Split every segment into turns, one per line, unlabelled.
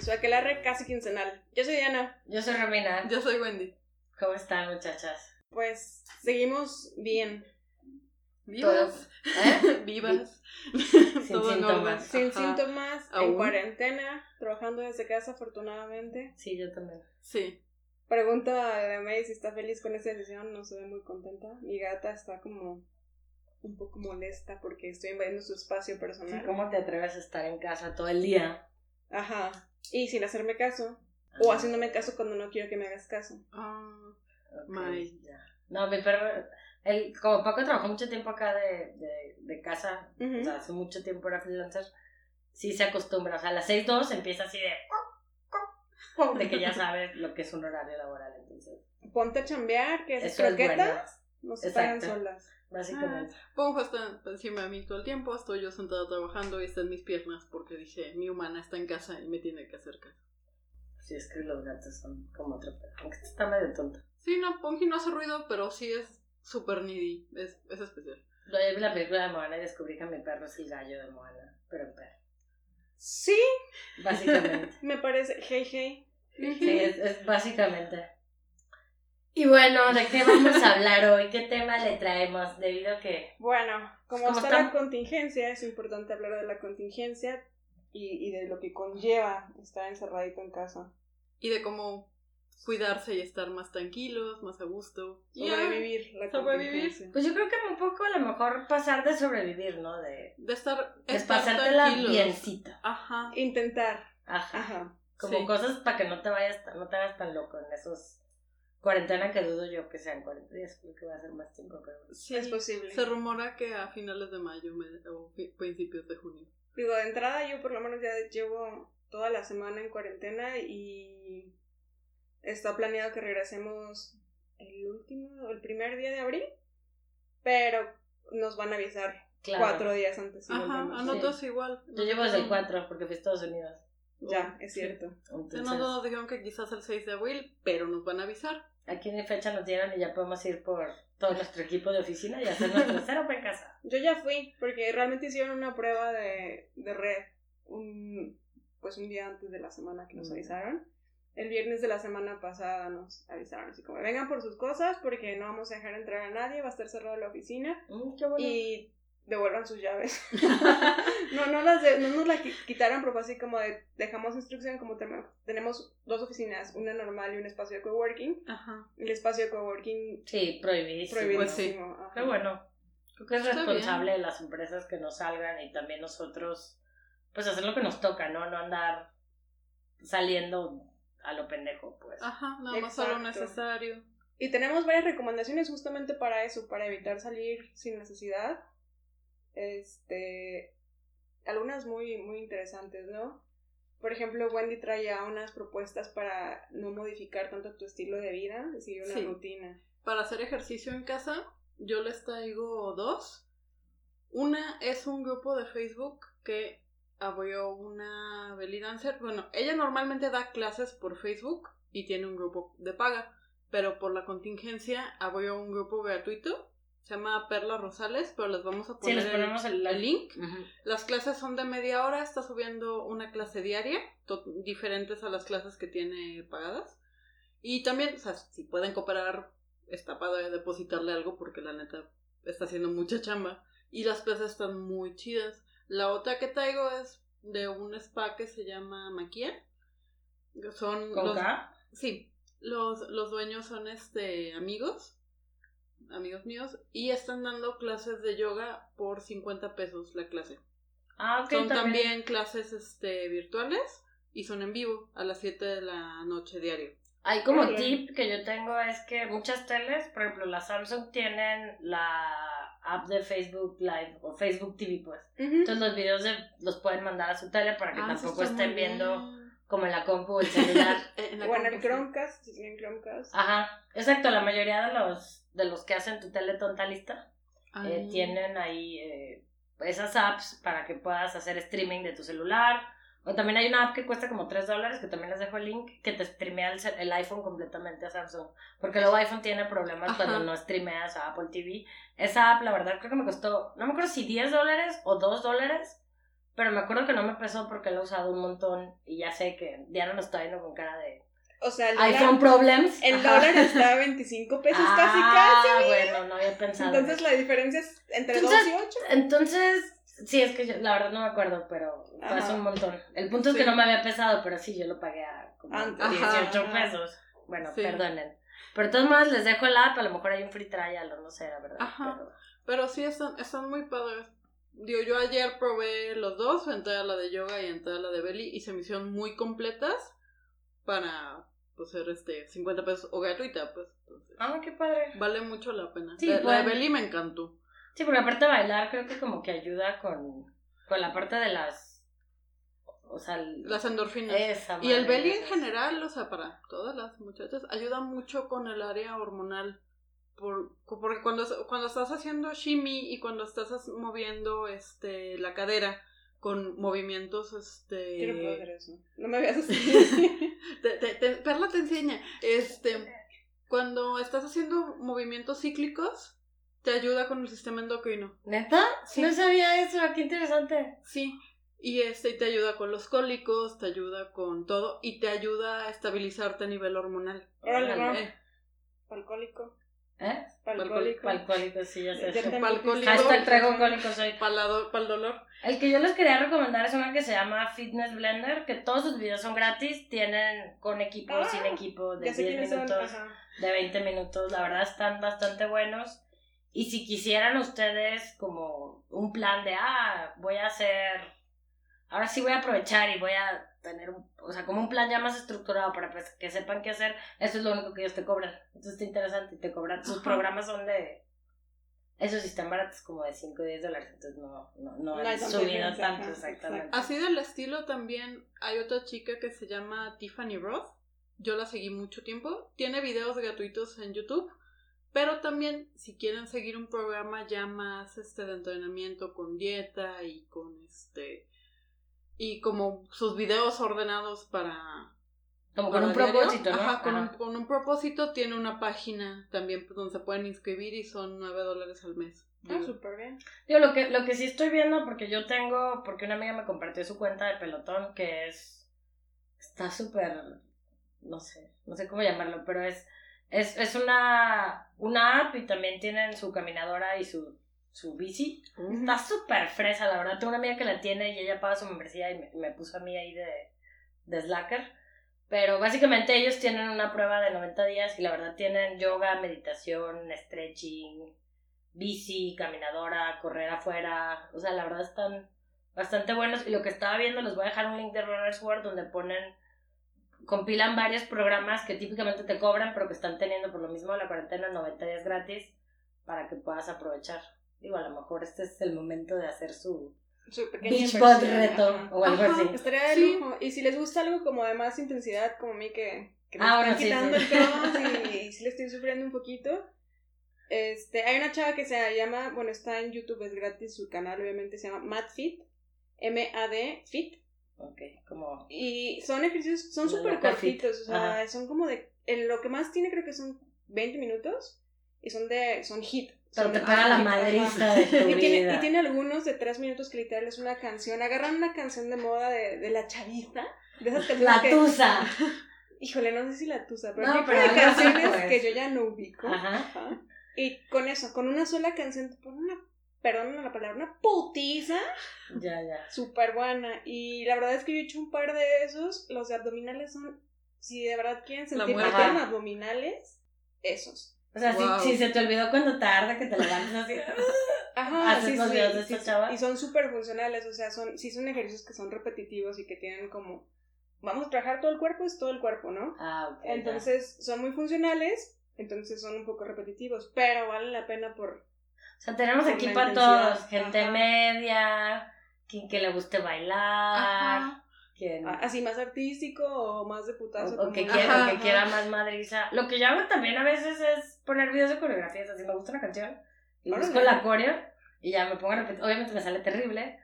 su aquelarre casi quincenal. Yo soy Diana.
Yo soy Romina.
Yo soy Wendy.
¿Cómo están, muchachas?
Pues seguimos bien.
Vivas.
¿Eh?
Vivas.
Sin síntomas.
Sin
Ajá.
síntomas, en cuarentena, trabajando desde casa afortunadamente.
Sí, yo también.
Sí.
Pregunta de May si está feliz con esta decisión, no se ve muy contenta. Mi gata está como un poco molesta porque estoy invadiendo su espacio personal.
Sí, ¿Cómo te atreves a estar en casa todo el día?
Ajá. Y sin hacerme caso. O haciéndome caso cuando no quiero que me hagas caso.
Ah,
Ok,
May.
ya. No, mi perro, él, como Paco trabajó mucho tiempo acá de, de, de casa, o sea, hace mucho tiempo era freelancer, sí se acostumbra, o sea, a las 6.2 empieza así de... de que ya sabes lo que es un horario laboral, entonces,
Ponte a chambear, que
es bueno,
croquetas no se pagan
Exacto.
solas.
Básicamente.
Ponjo está encima de mí todo el tiempo. Estoy yo sentada trabajando y está en mis piernas porque dije, mi humana está en casa y me tiene que hacer caso.
Sí, es que los gatos son como otro perro, aunque este está medio tonto.
Sí, no, Ponji no hace ruido, pero sí es súper needy. Es, es especial.
Yo vi la película de Moana y descubrí que mi perro es el gallo de Moana, pero en perro,
Sí,
básicamente.
me parece. Hey, hey.
Sí, es, es básicamente. Y bueno, ¿de qué vamos a hablar hoy? ¿Qué tema le traemos? Debido a que...
Bueno, como
¿Cómo
está la contingencia, es importante hablar de la contingencia y, y de lo que conlleva estar encerradito en casa.
Y de cómo cuidarse y estar más tranquilos, más a gusto.
Sobrevivir la
sobrevivir.
contingencia.
Pues yo creo que un poco a lo mejor pasar de sobrevivir, ¿no? De,
de estar,
de
estar
pasártela biencito.
Ajá.
Intentar.
Ajá.
Ajá.
Como
Sí.
cosas para que no te vayas, no te hagas tan loco en esos cuarentena que dudo yo que sean 40 días, creo que va a ser más tiempo, pero...
Sí,
Es posible.
Se rumora que a finales de mayo o principios de junio.
Digo, de entrada yo por lo menos ya llevo toda la semana en cuarentena y está planeado que regresemos el último, el primer día de abril, pero nos van a avisar
Claro.
cuatro días antes.
Ajá, a nosotros igual.
Yo llevo desde el 4 porque fui a Estados Unidos.
Ya, es
Sí.
cierto.
A
Entonces,
nosotros nos dijeron que quizás el 6 de abril, pero nos van a avisar.
Aquí en fecha nos dieron y ya podemos ir por todo nuestro equipo de oficina y hacer nuestro cero en casa.
Yo ya fui, porque realmente hicieron una prueba de, de red un, pues un día antes de la semana que nos
Mm.
avisaron. El viernes de la semana pasada nos avisaron así como vengan por sus cosas porque no vamos a dejar entrar a nadie, va a estar cerrada la oficina
Mm, qué bueno.
y devuelvan sus llaves. no, no, las de- no nos la qui- quitaron, pero fue así como de dejamos instrucción como tenemos dos oficinas, una normal y un espacio de coworking.
Ajá.
El espacio de coworking
Sí, prohibidísimo.
prohibidísimo. ajá.
Pero bueno, creo que es
Está
responsable
bien.
de las empresas que nos salgan y también nosotros, pues hacer lo que nos toca, ¿no? No andar saliendo a lo pendejo, pues.
Ajá, nada más solo
Exacto.
necesario.
Y tenemos varias recomendaciones justamente para eso, para evitar salir sin necesidad. Este, algunas muy, muy interesantes, ¿no? Por ejemplo, Wendy traía unas propuestas para no modificar tanto tu estilo de vida, seguir una
Sí.
rutina.
Para hacer ejercicio en casa, yo les traigo dos. Una es un grupo de Facebook que abrió una belly dancer. Bueno, ella normalmente da clases por Facebook y tiene un grupo de paga, pero por la contingencia abrió un grupo gratuito. Se llama Perla Rosales, pero les vamos a poner el-
ponemos el,
el link. Las clases son de media hora, está subiendo una clase diaria, diferentes a las clases que tiene pagadas. Y también, o sea, si pueden cooperar, está padre depositarle algo porque la neta está haciendo mucha chamba. Y las clases están muy chidas. La otra que traigo es de un spa que se llama Maquia. Son
¿Con
los,
K?
Sí, los, los dueños son este amigos, amigos míos, y están dando clases de yoga por 50 pesos la clase.
Ah, ok,
son
también.
también clases este virtuales y son en vivo a las 7 de la noche diario.
Hay como tip que yo tengo es que muchas teles, por ejemplo, las Samsung tienen la app de Facebook Live o Facebook TV, pues. Entonces los videos de- los pueden mandar a su tele para que
Ah,
tampoco estén viendo
bien.
Como en la compu o el celular.
En la
O en el
compu, sí.
Chromecast, si tienen Chromecast.
Ajá, exacto, la mayoría de los de los que hacen tu tele tonta lista eh, tienen ahí eh, esas apps para que puedas hacer streaming de tu celular. O también hay una app que cuesta como 3 dólares, que también les dejo el link, que te streamea el, el iPhone completamente a Samsung. Porque luego iPhone tiene problemas
Ajá.
cuando no streameas a Apple TV. Esa app, la verdad, creo que me costó, no me acuerdo si 10 dólares o 2 dólares, pero me acuerdo que no me pesó porque lo he usado un montón y ya sé que Diana nos está viendo con cara de
O sea, el
iPhone
dólar,
problems.
el
Ajá.
dólar está a 25 pesos
ah,
casi, casi.
bueno, no había pensado.
Entonces la diferencia es entre
Entonces,
2 y 8.
Entonces, sí, es que yo, la verdad no me acuerdo, pero fue
Ajá.
un montón. El punto es que no me había pesado, pero sí, yo lo pagué a como
Antes.
18
Ajá, ajá.
pesos. Bueno,
Sí.
perdonen. Pero de todos modos les dejo el app, a lo mejor hay un free trial o no sé, la verdad.
Ajá.
pero-
Pero sí, están, están muy padres. Digo, yo ayer probé los dos, entré a la de yoga y entré a la de belly y se me hicieron muy completas para pues ser este 50 pesos o gratuita, pues. Entonces,
Ah, qué padre.
vale mucho la pena.
Sí,
la, de belly me encantó.
Sí, porque aparte de bailar, creo que como que ayuda con, con la parte de las. O sea, el-
Las endorfinas.
esa
Y el belly en general, o sea, para todas las muchachas, ayuda mucho con el área hormonal. Por, porque cuando, cuando estás haciendo shimmy y cuando estás moviendo este la cadera con movimientos este
no puedo hacer eso. No me veas así.
te, te- te- Perla te enseña este cuando estás haciendo movimientos cíclicos te ayuda con el sistema endocrino
¿Neta?
Sí.
No sabía eso, qué interesante.
sí y este y te ayuda con los cólicos te ayuda con todo y te ayuda a estabilizarte a nivel hormonal
Órale.
Eh,
Alcohólico.
¿Eh?
Alcohólico.
Alcohólico, sí, ya sé.
Alcohólico.
Hashtag cólicos hoy.
para el dolor
El que yo les quería recomendar es una que se llama Fitness Blender, que todos sus videos son gratis, tienen con equipo,
Ah,
sin equipo, de
Ya sé
10
quiénes son.
minutos, de 20 minutos, la verdad están bastante buenos. Y si quisieran ustedes como un plan de, ah, voy a hacer, ahora sí voy a aprovechar y voy a tener, un, o sea, como un plan ya más estructurado para pues, que sepan qué hacer, eso es lo único que ellos te cobran. Entonces está interesante y te cobran, sus programas son de, esos sí están baratos como de 5 o 10 dólares, entonces no, no, no, han subido tanto exactamente.
Así del estilo también hay otra chica que se llama Tiffany Roth. Yo la seguí mucho tiempo. Tiene videos gratuitos en YouTube. Pero también, si quieren seguir un programa ya más este de entrenamiento con dieta y con este. Y como sus videos ordenados para.
Como con un
diario.
propósito, ¿no?
Ajá, con,
Ajá.
Un, con un propósito. Tiene una página también donde se pueden inscribir y son 9 dólares al mes.
Ah,
Digo,
súper bien.
Digo, lo que, lo que sí estoy viendo, porque yo tengo, porque una amiga me compartió su cuenta de pelotón, que es, está súper, no sé, no sé cómo llamarlo, pero es, es, es una, una app y también tienen su caminadora y su, su bici. Está súper fresa, la verdad. Tengo una amiga que la tiene y ella paga su membresía y me, me puso a mí ahí de, de slacker. Pero básicamente ellos tienen una prueba de 90 días y la verdad tienen yoga, meditación, stretching, bici, caminadora, correr afuera. O sea, la verdad están bastante buenos. Y lo que estaba viendo, les voy a dejar un link de Runner's World donde ponen, compilan varios programas que típicamente te cobran, pero que están teniendo por lo mismo la cuarentena 90 días gratis para que puedas aprovechar. Digo, a lo mejor este es el momento de hacer su
Su
Beachbody
inversión,
reto o algo
Ajá.
así.
Estaría de
Sí.
lujo. Y si les gusta algo como de más intensidad, como a mí, que, que me
Ah,
están
bueno,
quitando
sí.
el cross y, y sí le estoy sufriendo un poquito. Este, hay una chava que se llama, bueno, está en YouTube, es gratis, su canal obviamente se llama MadFit, M-A-D Fit.
Ok, como...
Y son ejercicios, son súper
fit.
cortitos, o sea,
Ajá.
son como de, en lo que más tiene creo que son 20 minutos y son de, son hit.
Pero te pega la madriza de tu
Y tiene,
vida.
y tiene algunos de tres minutos que literal es una canción. Agarran una canción de moda de, de la chavista. De esas canciones
La
que.
tusa.
Híjole, no sé si la tusa, pero
No, pero
de canciones
pues.
que yo ya no ubico.
Ajá.
Ajá. Y con eso, con una sola canción, te pone una, perdón la palabra, una putiza
Ya, ya.
súper buena. Y la verdad es que yo he hecho un par de esos. Los de abdominales son, si de verdad quieren
La
sentir que abdominales, esos.
O sea,
Wow.
si, si se te olvidó cuando tarde que te levantas así.
Ajá,
¿Haces
sí,
los
sí,
videos de
sí,
esta
sí,
chava?
Y son súper funcionales, o sea, son, sí son ejercicios que son repetitivos y que tienen como, vamos a trabajar todo el cuerpo, es todo el cuerpo, ¿no?
Ah, ok.
Entonces, son muy funcionales, entonces son un poco repetitivos, pero vale la pena por...
O sea, tenemos aquí para todos. Gente
Ajá.
media, quien que le guste bailar,
Ajá.
Quien...
a- Así más artístico o más de putazo.
O, o que, quiera,
Ajá,
o que quiera más madriza. Lo que yo hago también a veces es poner videos de coreografías. Así me gusta una canción y
Órale.
busco la coreo y ya me pongo a repetir. Obviamente me sale terrible,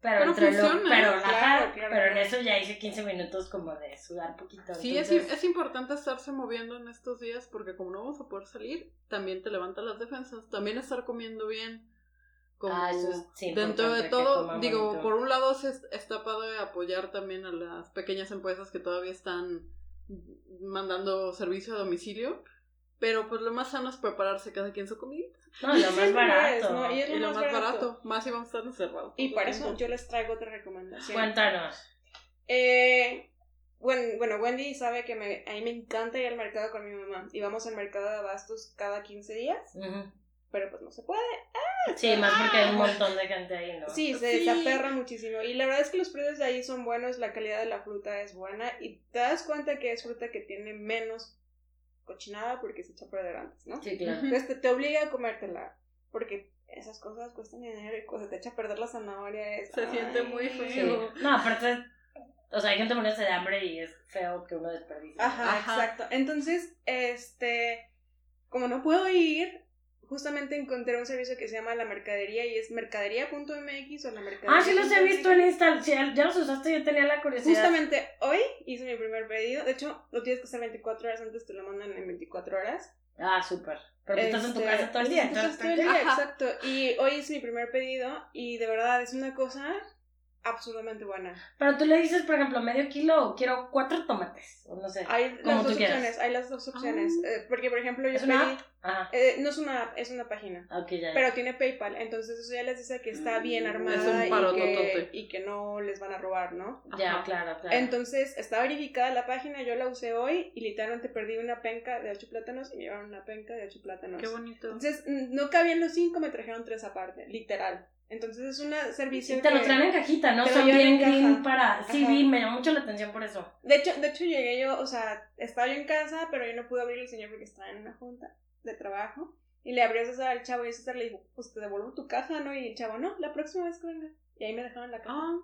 pero,
Pero
entre lo,
funciona.
pero,
Claro,
ajá,
claro,
pero en eso ya hice 15 minutos como de sudar poquito.
Sí, es,
entonces-
es importante estarse moviendo en estos días porque como no vamos a poder salir, también te levanta las defensas. También estar comiendo bien. Como
Ah, eso es- sí,
dentro de todo, digo,
bonito.
por un lado se es- está padre apoyar también a las pequeñas empresas que todavía están mandando servicio a domicilio, pero pues lo más sano es prepararse cada quien su comida.
No, lo más barato.
es, ¿no? Y es
Y
lo
lo
más
más barato,
barato.
más si vamos a estar encerrados.
Y para eso yo les traigo otra recomendación.
Cuéntanos.
Eh, bueno, bueno, Wendy sabe que me, a mí me encanta ir al mercado con mi mamá. Y vamos al mercado de abastos cada 15 días,
Ujú.
Pero pues no se puede.
Sí, más porque hay un montón de gente ahí, ¿no?
Sí, se
Sí.
desaperra muchísimo. Y la verdad es que los precios de ahí son buenos, la calidad de la fruta es buena. Y te das cuenta que es fruta que tiene menos cochinada porque se echa a perder antes, ¿no?
Sí, claro.
Entonces te, te obliga a comértela. Porque esas cosas cuestan dinero y cuando te echa a perder la zanahoria es.
Se siente muy.
Sí.
feo.
No, aparte, o sea, hay gente muriéndose de hambre y es feo que uno desperdicie.
Ajá,
Ajá.
exacto. Entonces, este, como no puedo ir, justamente encontré un servicio que se llama La Mercadería y es mercadería.mx o la mercadería.
Ah, sí los he visto en Insta. Sí, ya los usaste, yo tenía la curiosidad.
Justamente hoy hice mi primer pedido. De hecho, lo tienes que hacer 24 horas antes, te lo mandan en 24 horas.
Ah, súper. Pero tú estás en tu
Este,
casa todo el día.
estás todo el día, exacto. Y hoy hice mi primer pedido y de verdad es una cosa absolutamente buena.
Pero tú le dices, por ejemplo, medio kilo, quiero cuatro tomates. O no sé.
Hay
Como
las
tú
dos
quieras.
opciones, hay las dos opciones.
Ah.
Eh, porque, por ejemplo, yo
¿Es una app? Ajá.
eh, no es una app, es una página.
Ok, ya, ya.
Pero tiene PayPal, entonces eso ya les dice que está bien armada
Es un
y, que, y que no les van a robar, ¿no?
ya,
Ajá.
claro, claro.
Entonces está verificada la página, yo la usé hoy y literalmente perdí una penca de ocho plátanos y me llevaron una penca de ocho plátanos.
Qué bonito.
Entonces mm, no cabían los cinco, me trajeron tres aparte, literal. Entonces es un servicio
Sí, te lo traen en cajita, ¿no? Son bien green para... Sí,
Ajá.
vi, me llamó mucho la atención por eso.
De hecho, de hecho llegué yo, o sea, estaba yo en casa, pero yo no pude abrir el señor porque estaba en una junta de trabajo. Y le abrió César al chavo y César le dijo, pues te devuelvo tu caja, ¿no? Y el chavo, no, la próxima vez que venga. Y ahí me dejaron la caja.
Ah,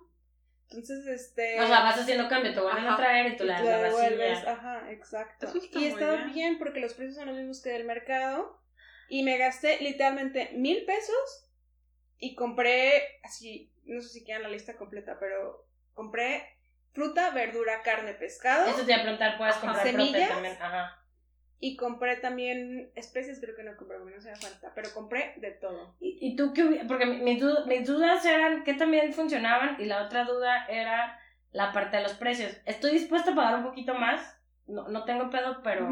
Entonces, este...
O sea, vas haciendo cambio, te vuelven a traer y tú
y
la
devuelves, ajá, exacto.
Está
y está
bien.
bien. porque los precios son los mismos que del mercado. Y me gasté literalmente mil pesos y compré, así, no sé si quieran la lista completa, pero compré fruta, verdura, carne, pescado.
Eso te iba a preguntar, puedes comprar
¿Semillas?
también. Ajá.
Y compré también especies, creo que no compré, no se me falta, pero compré de todo.
¿Y, y tú qué Porque mi- mis, du- mis dudas eran que también funcionaban y la otra duda era la parte de los precios. Estoy dispuesta a pagar un poquito más, no, no tengo pedo, pero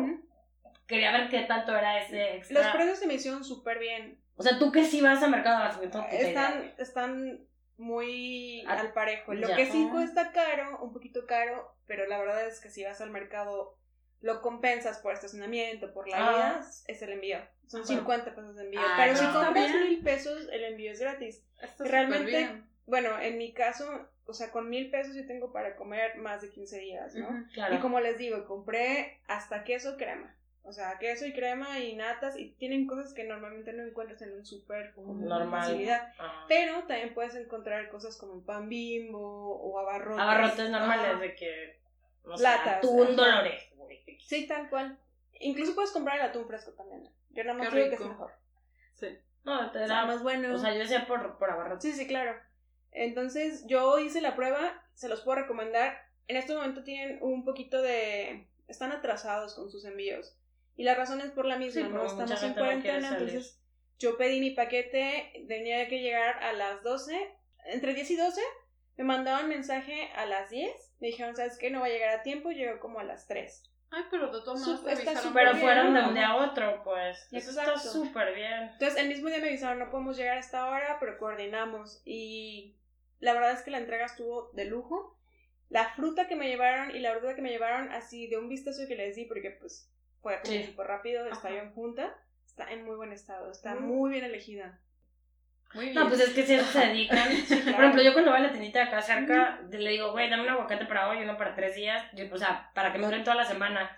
quería ver qué tanto era ese extra.
Los precios se me hicieron súper bien.
O sea, tú que sí vas a mercado de idea.
Están, están muy
Ah,
al parejo. Lo
ya.
que sí
Ah.
cuesta caro, un poquito caro, pero la verdad es que si vas al mercado lo compensas por estacionamiento, por la
Ah.
ida, es el envío. Son
Ajá.
50 pesos de envío.
Ah,
pero
no.
si compras mil pesos, el envío es gratis.
está
Realmente-
bien.
Bueno, en mi caso, o sea, con mil pesos yo tengo para comer más de 15 días, ¿no?
Claro.
Y como les digo, compré hasta queso crema. O sea, queso y crema y natas y tienen cosas que normalmente no encuentras en un súper con
Normal.
facilidad.
Ajá.
Pero también puedes encontrar cosas como pan bimbo o abarrotes.
Abarrotes normales de que. No atún. Dolores.
Sí, tal cual. Incluso puedes comprar el atún fresco también. Yo nada más digo que es mejor.
Sí.
No, te
O sea,
da
más bueno.
O sea, yo decía por, por abarrotes.
Sí, sí, claro. Entonces, yo hice la prueba, se los puedo recomendar. En este momento tienen un poquito de... Están atrasados con sus envíos. Y la razón es por la misma,
Sí,
¿no? Estamos en
no
cuarentena, entonces yo pedí mi paquete, tenía que llegar a las 12, entre 10 y 12, me mandaban mensaje a las 10, me dijeron, ¿sabes qué? No va a llegar a tiempo, llegó como a las 3.
Ay, pero de todos modos
Pero fueron de un día a otro, pues. Eso está súper bien.
Entonces, el mismo día me avisaron, no podemos llegar a esta hora, pero coordinamos. Y la verdad es que la entrega estuvo de lujo. La fruta que me llevaron y la verdura que me llevaron, así de un vistazo que les di, porque pues fue como
Sí.
súper rápido, está
Ajá.
yo en junta, está en muy buen estado, está
Mm.
muy bien elegida.
Muy bien.
No, pues es que si eso se dedican.
claro.
Por ejemplo, yo cuando voy a la tiendita de acá cerca, le digo, güey, dame un aguacate para hoy, uno para tres días. Yo- o sea, para que me duren toda la semana.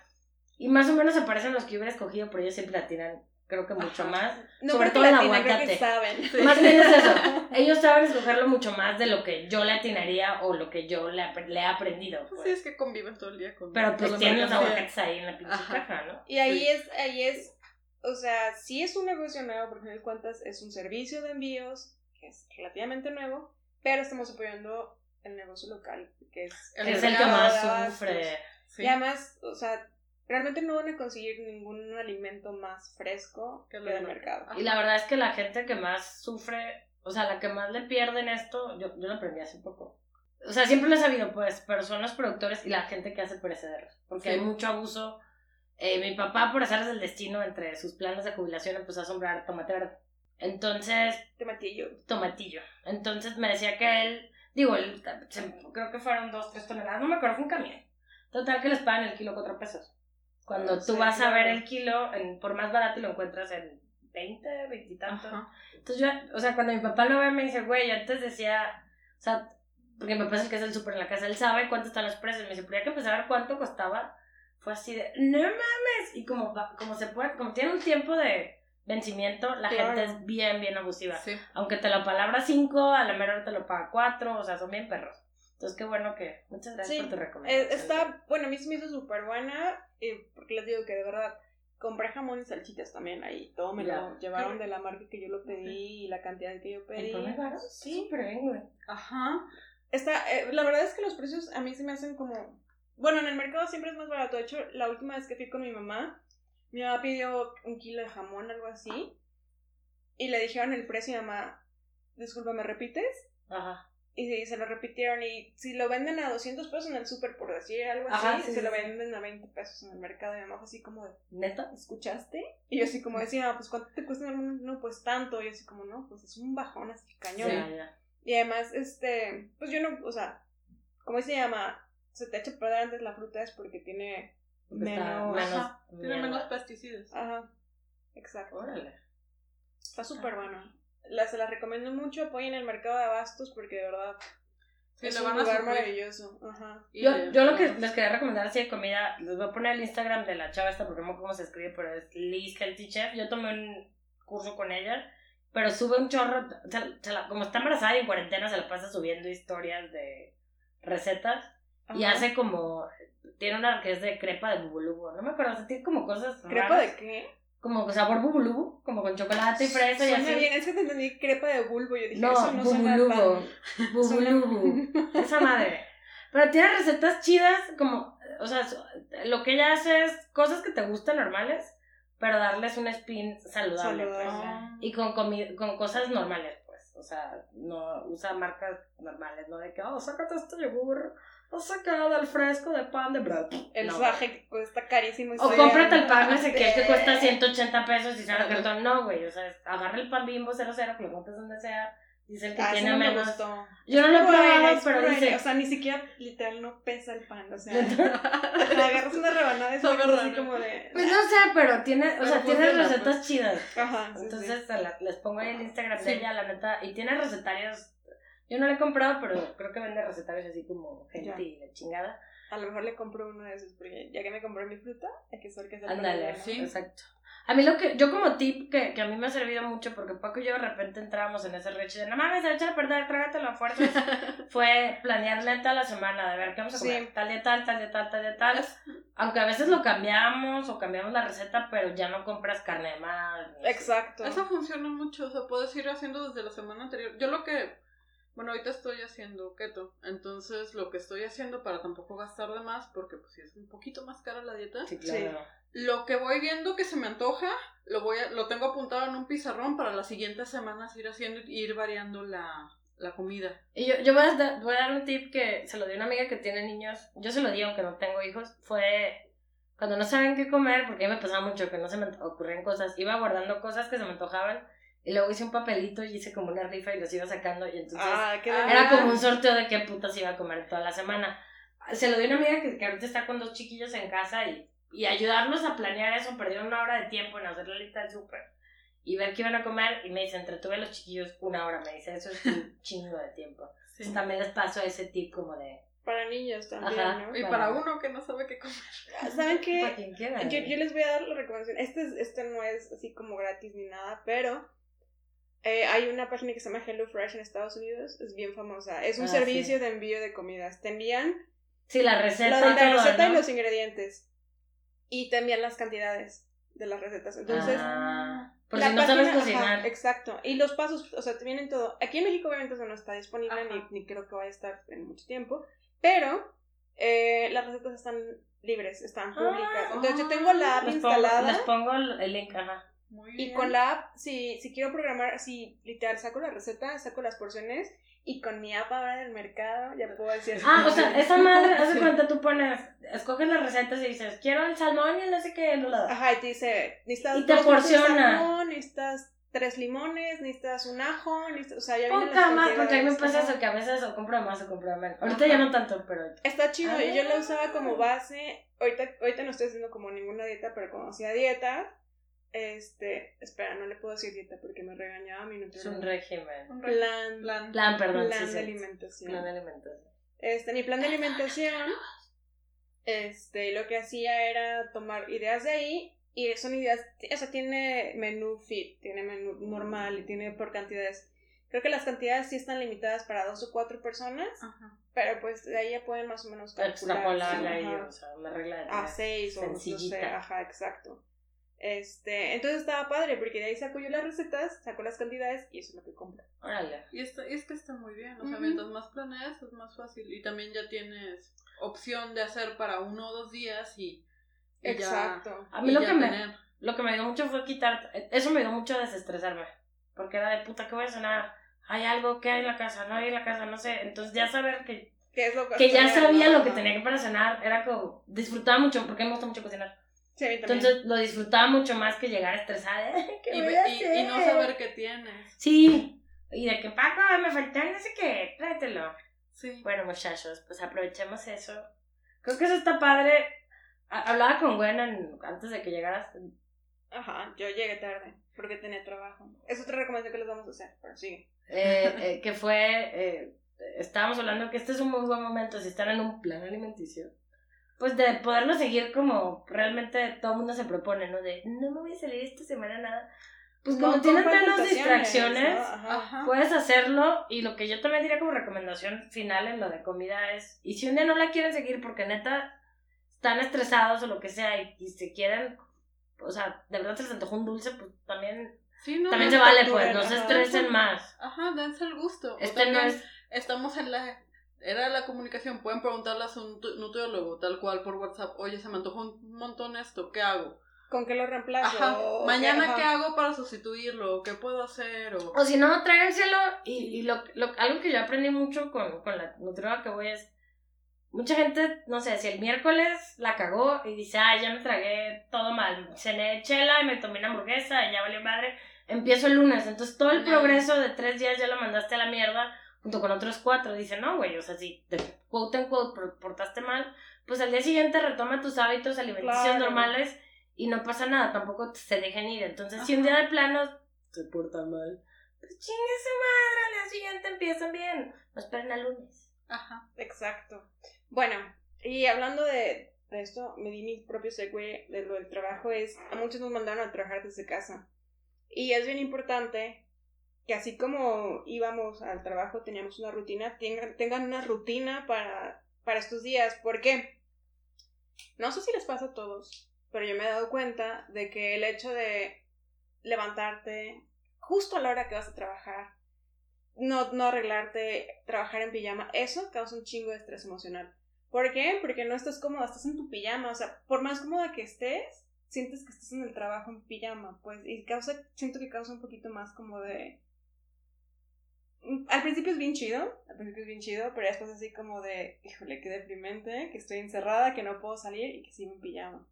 Y más o menos se parecen los que yo hubiera escogido, pero ellos siempre la tiran, creo que mucho
Ajá.
más.
No
sobre
creo que
todo
creo
aguacate.
que saben.
Sí.
Más bien es eso. Ellos saben escogerlo mucho más de lo que yo le atinaría o lo que yo le, he aprendido.
Pues
pues.
sí, es que conviven todo el día con
Pero pues
la
tienen los aguacates ahí en la pinche
Ajá.
caja, ¿no?
Y ahí
Sí.
es, ahí es, o sea, sí es un negocio nuevo, porque en cuentas es un servicio de envíos que es relativamente nuevo, pero estamos apoyando el negocio local, que es
El
Que es el que más
de abastos.
sufre.
Sí.
Y además, o sea, realmente no van a conseguir ningún alimento más fresco
Que lo
del mercado.
Y la verdad es que la gente que más sufre, o sea, la que más le pierden esto, yo, yo lo aprendí hace poco. O sea, siempre lo he sabido, pues, pero son los productores y la gente que hace perecederos. Porque
Sí.
hay mucho abuso. Eh, mi papá, por hacer del destino, entre sus planes de jubilación, empezó a sembrar tomate verde. Entonces,
Tomatillo.
tomatillo. Entonces me decía que él, digo, él, se- creo que fueron dos, tres toneladas, no me acuerdo, fue un camión. Total que les pagan el kilo cuatro pesos. Cuando tú
sí,
vas a ver el kilo, en, por más barato, lo encuentras en 20, 20 y tantos.
Ajá.
Entonces yo, o sea, cuando mi papá lo ve, me dice, güey, antes decía, o sea, porque mi papá es el que es el súper en la casa, él sabe cuánto están los precios. Me dice, pero ya que empezar a ver cuánto costaba, fue así de, no mames. Y como, como se puede, como tiene un tiempo de vencimiento, la
Claro.
gente es bien, bien abusiva.
Sí.
Aunque te lo palabra 5, a la mera te lo paga 4, o sea, son bien perros. Entonces, qué bueno que. Muchas gracias
Sí,
por tu
Eh,
recomendación.
está, bueno, a mí se me hizo súper buena, eh, porque les digo que de verdad compré jamón y salchichas también ahí, todo me
Ya.
lo llevaron de la marca que yo lo pedí y la cantidad que yo
¿El
pedí.
pan es barato?
Sí.
Súper bien, güey.
Ajá.
Está, eh, la verdad es que los precios a mí se me hacen como, bueno, en el mercado siempre es más barato, de hecho, la última vez que fui con mi mamá, mi mamá pidió un kilo de jamón, algo así, y le dijeron el precio y mi mamá, disculpa, ¿me repites?
Ajá.
Y sí, se lo repitieron. Y si lo venden a 200 pesos en el súper, por decir algo
Ajá,
así,
sí,
se
sí,
lo
sí.
venden a 20 pesos en el mercado. Y mi mamá así como de,
¿Neta?
¿escuchaste? Y yo así como decía, pues ¿cuánto te cuesta? No, pues tanto. Y yo así como, no, pues es un bajón así cañón.
Ya, ya.
Y además, este, pues yo no, o sea, como dice mi mamá, se te echa a perder antes la fruta es porque tiene
Porque
menos...
menos-
Ajá. Tiene menos pesticidas.
Ajá, exacto.
Órale.
Está súper bueno. La, se la recomiendo mucho, apoyen el mercado de abastos porque de verdad
Sí,
es
le
un
van a
lugar maravilloso. Ajá.
Yo, yo lo que les quería recomendar así de comida, les voy a poner el Instagram de la chava esta, porque no me acuerdo cómo se escribe, pero es Liz Healthy Chef. Yo tomé un curso con ella, pero sube un chorro, se- se la- como está embarazada y en cuarentena se la pasa subiendo historias de recetas y hace como, tiene una que es de crepa de bubulubu, no me acuerdo, o sea, tiene como cosas
¿Crepa
raras,
de qué?
Como sabor bubulubu, como con chocolate y fresa y
Suena
así.
bien, es que te entendí crepa de bulbo. Yo dije,
No,
eso no suena
bubulubu.
tan...
Bubulubu. Esa madre. Pero tiene recetas chidas, como, o sea, lo que ella hace es cosas que te gustan normales, pero darles un spin saludable.
Saludable.
pues. Y con, comi- con cosas normales, pues. O sea, no usa marcas normales, no de que, oh, sácate este yogur, o saca del fresco de pan de bread.
El
No.
faje que cuesta carísimo.
O cómprate el pan ese que, que
Sí.
cuesta 180 pesos y sale
Ajá.
cartón. No, güey, o sea, agarra el pan bimbo 00, que lo compres donde sea, dice el que
Ah,
tiene
no me
menos.
gustó.
Yo no lo he probado, pero
bueno,
dice.
O sea, ni siquiera literal no pesa el pan. O sea, ajá, agarras una rebanada de eso así como de.
Pues no sé, pero tiene, o
Pero
sea, tiene
funciona,
recetas chidas.
Ajá, sí,
Entonces
sí.
la- les pongo ahí el Instagram
Sí.
de ella, la neta, y tiene recetarios. Yo no le he comprado, pero creo que vende recetarios así como gente
Ya.
y la chingada.
A lo mejor le compro uno de esos, porque ya que me compré mi fruta, hay que saber qué hacer. con
Ándale,
sí.
exacto. A mí lo que, yo como tip que, que a mí me ha servido mucho, porque Paco y yo de repente entrábamos en ese reche de no mames, se echa a perder, trágatelo a fuerzas, fue planear neta la semana, de ver qué vamos a comer,
Sí.
tal día tal, tal día tal, tal día tal. Aunque a veces lo cambiamos o cambiamos la receta, pero ya no compras carne de mar.
Exacto.
Eso funciona mucho, o sea, puedes ir haciendo desde la semana anterior. Yo lo que, bueno, ahorita estoy haciendo keto, entonces lo que estoy haciendo para tampoco gastar de más, porque pues si es un poquito más cara la dieta,
Sí, claro.
lo que voy viendo que se me antoja, lo voy a, lo tengo apuntado en un pizarrón para las siguientes semanas ir haciendo y ir variando la, la comida.
Y yo, yo voy, a dar, voy a dar un tip que se lo di a una amiga que tiene niños. Yo se lo di aunque no tengo hijos. Fue cuando no saben qué comer, porque a mí me pasaba mucho que no se me ocurrían cosas. Iba guardando cosas que se me antojaban. Y luego hice un papelito y hice como una rifa y los iba sacando. Y entonces
Ah, qué
Ah,
era como un sorteo de qué putas iba a comer toda la semana. Se lo di a una amiga que, que ahorita está con dos chiquillos en casa y, y ayudarlos a planear eso. Perdieron una hora de tiempo en hacer la lista del súper y ver qué iban a comer. Y me dice, entretuve a los chiquillos una hora. Me dice, eso es un chingo de tiempo. Entonces, también les paso ese tip como de...
Para niños también,
Ajá.
¿no?
Y
Bueno.
para uno que no sabe qué comer.
¿Saben
Para
qué?
quien quiera.
Yo, yo les voy a dar la recomendación. Este, es- este no es así como gratis ni nada, pero eh, hay una página que se llama HelloFresh en Estados Unidos. Es bien famosa. Es un
Ah,
servicio
sí.
de envío de comidas. Te envían
Sí, la receta
la, la
todo,
receta
¿no?
y los ingredientes. Y te envían las cantidades de las recetas. Entonces,
Ah, por
la
si no sabes
página-
cocinar.
ajá, exacto. Y los pasos, o sea, te vienen todo. Aquí en México obviamente eso no está disponible ni, ni creo que vaya a estar en mucho tiempo. Pero eh, las recetas están libres, están públicas. Entonces yo tengo la app
pongo,
instalada.
les pongo el el link, ajá.
Muy
Y
bien.
con la app, si, si quiero programar, si literal saco la receta, saco las porciones y con mi app ahora del mercado ya puedo decir.
Ah, o sea, esa madre, haz de
Sí.
cuenta, tú pones, escoges las recetas y dices, quiero el salmón y el no sé qué, lo la
Ajá, y te dice, necesitas
Y te
dos trozos de
porciona.
salmón, necesitas tres limones, necesitas un ajo, necesitas, o sea, ya vienen
Poca más, porque a mí me pasa eso, que a veces o compro más o compro menos. Ahorita
Ajá.
ya no tanto, pero...
Está chido,
Ah.
y yo la usaba como base. Ahorita, ahorita no estoy haciendo como ninguna dieta, pero como hacía dieta, este, espera, no le puedo decir dieta porque me regañaba mi
Es un
nutriólogo.
régimen.
Un
Plan,
plan.
Plan, perdón,
plan
sí,
de
sí.
alimentación.
Plan de alimentación.
Este, mi plan de alimentación, este, lo que hacía era tomar ideas de ahí y son ideas, o sea, tiene menú fit, tiene menú normal y tiene por cantidades. Creo que las cantidades sí están limitadas para dos o cuatro personas,
Ajá.
pero pues de ahí ya pueden más o menos calcular.
Extrapolarla
sí,
ahí,
ajá.
o sea, una regla de
a seis o no sé, ajá, exacto. Este, entonces estaba padre porque de ahí saco yo las recetas, saco las cantidades y eso es lo que compro.
Órale.
Y está, y es que está muy bien, o sea, mientras más planeas es más fácil y también ya tienes opción de hacer para uno o dos días y, y
Exacto.
A mí
y
lo
ya
que me-. Lo que me ayudó mucho fue quitar, eso me ayudó mucho a desestresarme, porque era de puta, ¿qué voy a cenar? ¿Hay algo? ¿Qué hay en la casa? ¿No hay en la casa? No sé. Entonces ya saber que,
Que es lo
que ya
hasta
sabía
¿no?
lo que tenía que para cenar, era como, disfrutaba mucho, porque me gusta mucho cocinar.
Sí.
Entonces lo disfrutaba mucho más que llegar estresada. "Ay, ¿Qué
Y,
voy
ve-
a
y-
hacer?".
y no saber qué tienes.
Sí. Y de que, Paco, me faltó no sé qué, tráetelo.
Sí.
Bueno, muchachos, pues aprovechemos eso. Creo que eso está padre. Ha- Hablaba con Gwen en- antes de que llegaras.
Ajá, yo llegué tarde porque tenía trabajo. Es otra recomendación que les vamos a hacer, pero sigue.
eh, eh, que fue, eh, estábamos hablando que este es un muy buen momento si están en un plan alimenticio, pues de poderlo seguir como realmente todo el mundo se propone, ¿no? De no me voy a salir esta semana nada. Pues como
No
tienen
tentaciones,
distracciones,
¿no? Ajá.
Ajá.
puedes hacerlo y lo que yo también diría como recomendación final en lo de comida es, y si un día no la quieren seguir porque neta están estresados o lo que sea y, y se quieren, o sea, de verdad se les antojó un dulce, pues también,
Sí, no,
también
no,
se vale, pues, no se
ajá.
estresen más.
Ajá, dense el gusto. O
Este no
también
es
Estamos en la era la comunicación. Pueden preguntarle a su nut- nutriólogo, tal cual por WhatsApp. Oye, se me antojó un montón esto. ¿Qué hago?
¿Con qué lo reemplazo?
Ajá. Mañana. ¿qué hago para sustituirlo? ¿Qué puedo hacer? O...
O si no, tráigenselo. Y, y lo, lo- algo que yo aprendí mucho con, con la nutrióloga que voy es. Mucha gente, no sé, si el miércoles la cagó y dice, ah, ya me tragué todo mal. Cené chela y me tomé una hamburguesa y ya valió madre. Empiezo el lunes. Entonces todo el
No.
progreso de tres días ya lo mandaste a la mierda junto con otros cuatro. Dice, no, güey, o sea, si te quote en quote por- portaste mal, pues al día siguiente retoma tus hábitos alimenticios
Claro.
normales y no pasa nada. Tampoco se dejen ir. Entonces, si un día de plano se porta mal pues chingue su madre, al día siguiente empiezan bien. No esperen al lunes.
Ajá.
Exacto. Bueno, y hablando de, de esto, me di mi propio segue de lo del trabajo, es, a muchos nos mandaron a trabajar desde casa. Y es bien importante que así como íbamos al trabajo, teníamos una rutina, tengan, tengan una rutina para, para estos días. ¿Por qué? No sé si les pasa a todos, pero yo me he dado cuenta de que el hecho de levantarte justo a la hora que vas a trabajar, no, no arreglarte, trabajar en pijama, eso causa un chingo de estrés emocional. ¿Por qué? Porque no estás cómoda, estás en tu pijama, o sea, por más cómoda que estés, sientes que estás en el trabajo en pijama, pues, y causa, siento que causa un poquito más como de... Mm, Al principio es bien chido, al principio es bien chido, pero después así como de, híjole, qué deprimente, que estoy encerrada, que no puedo salir y que sigo en pijama.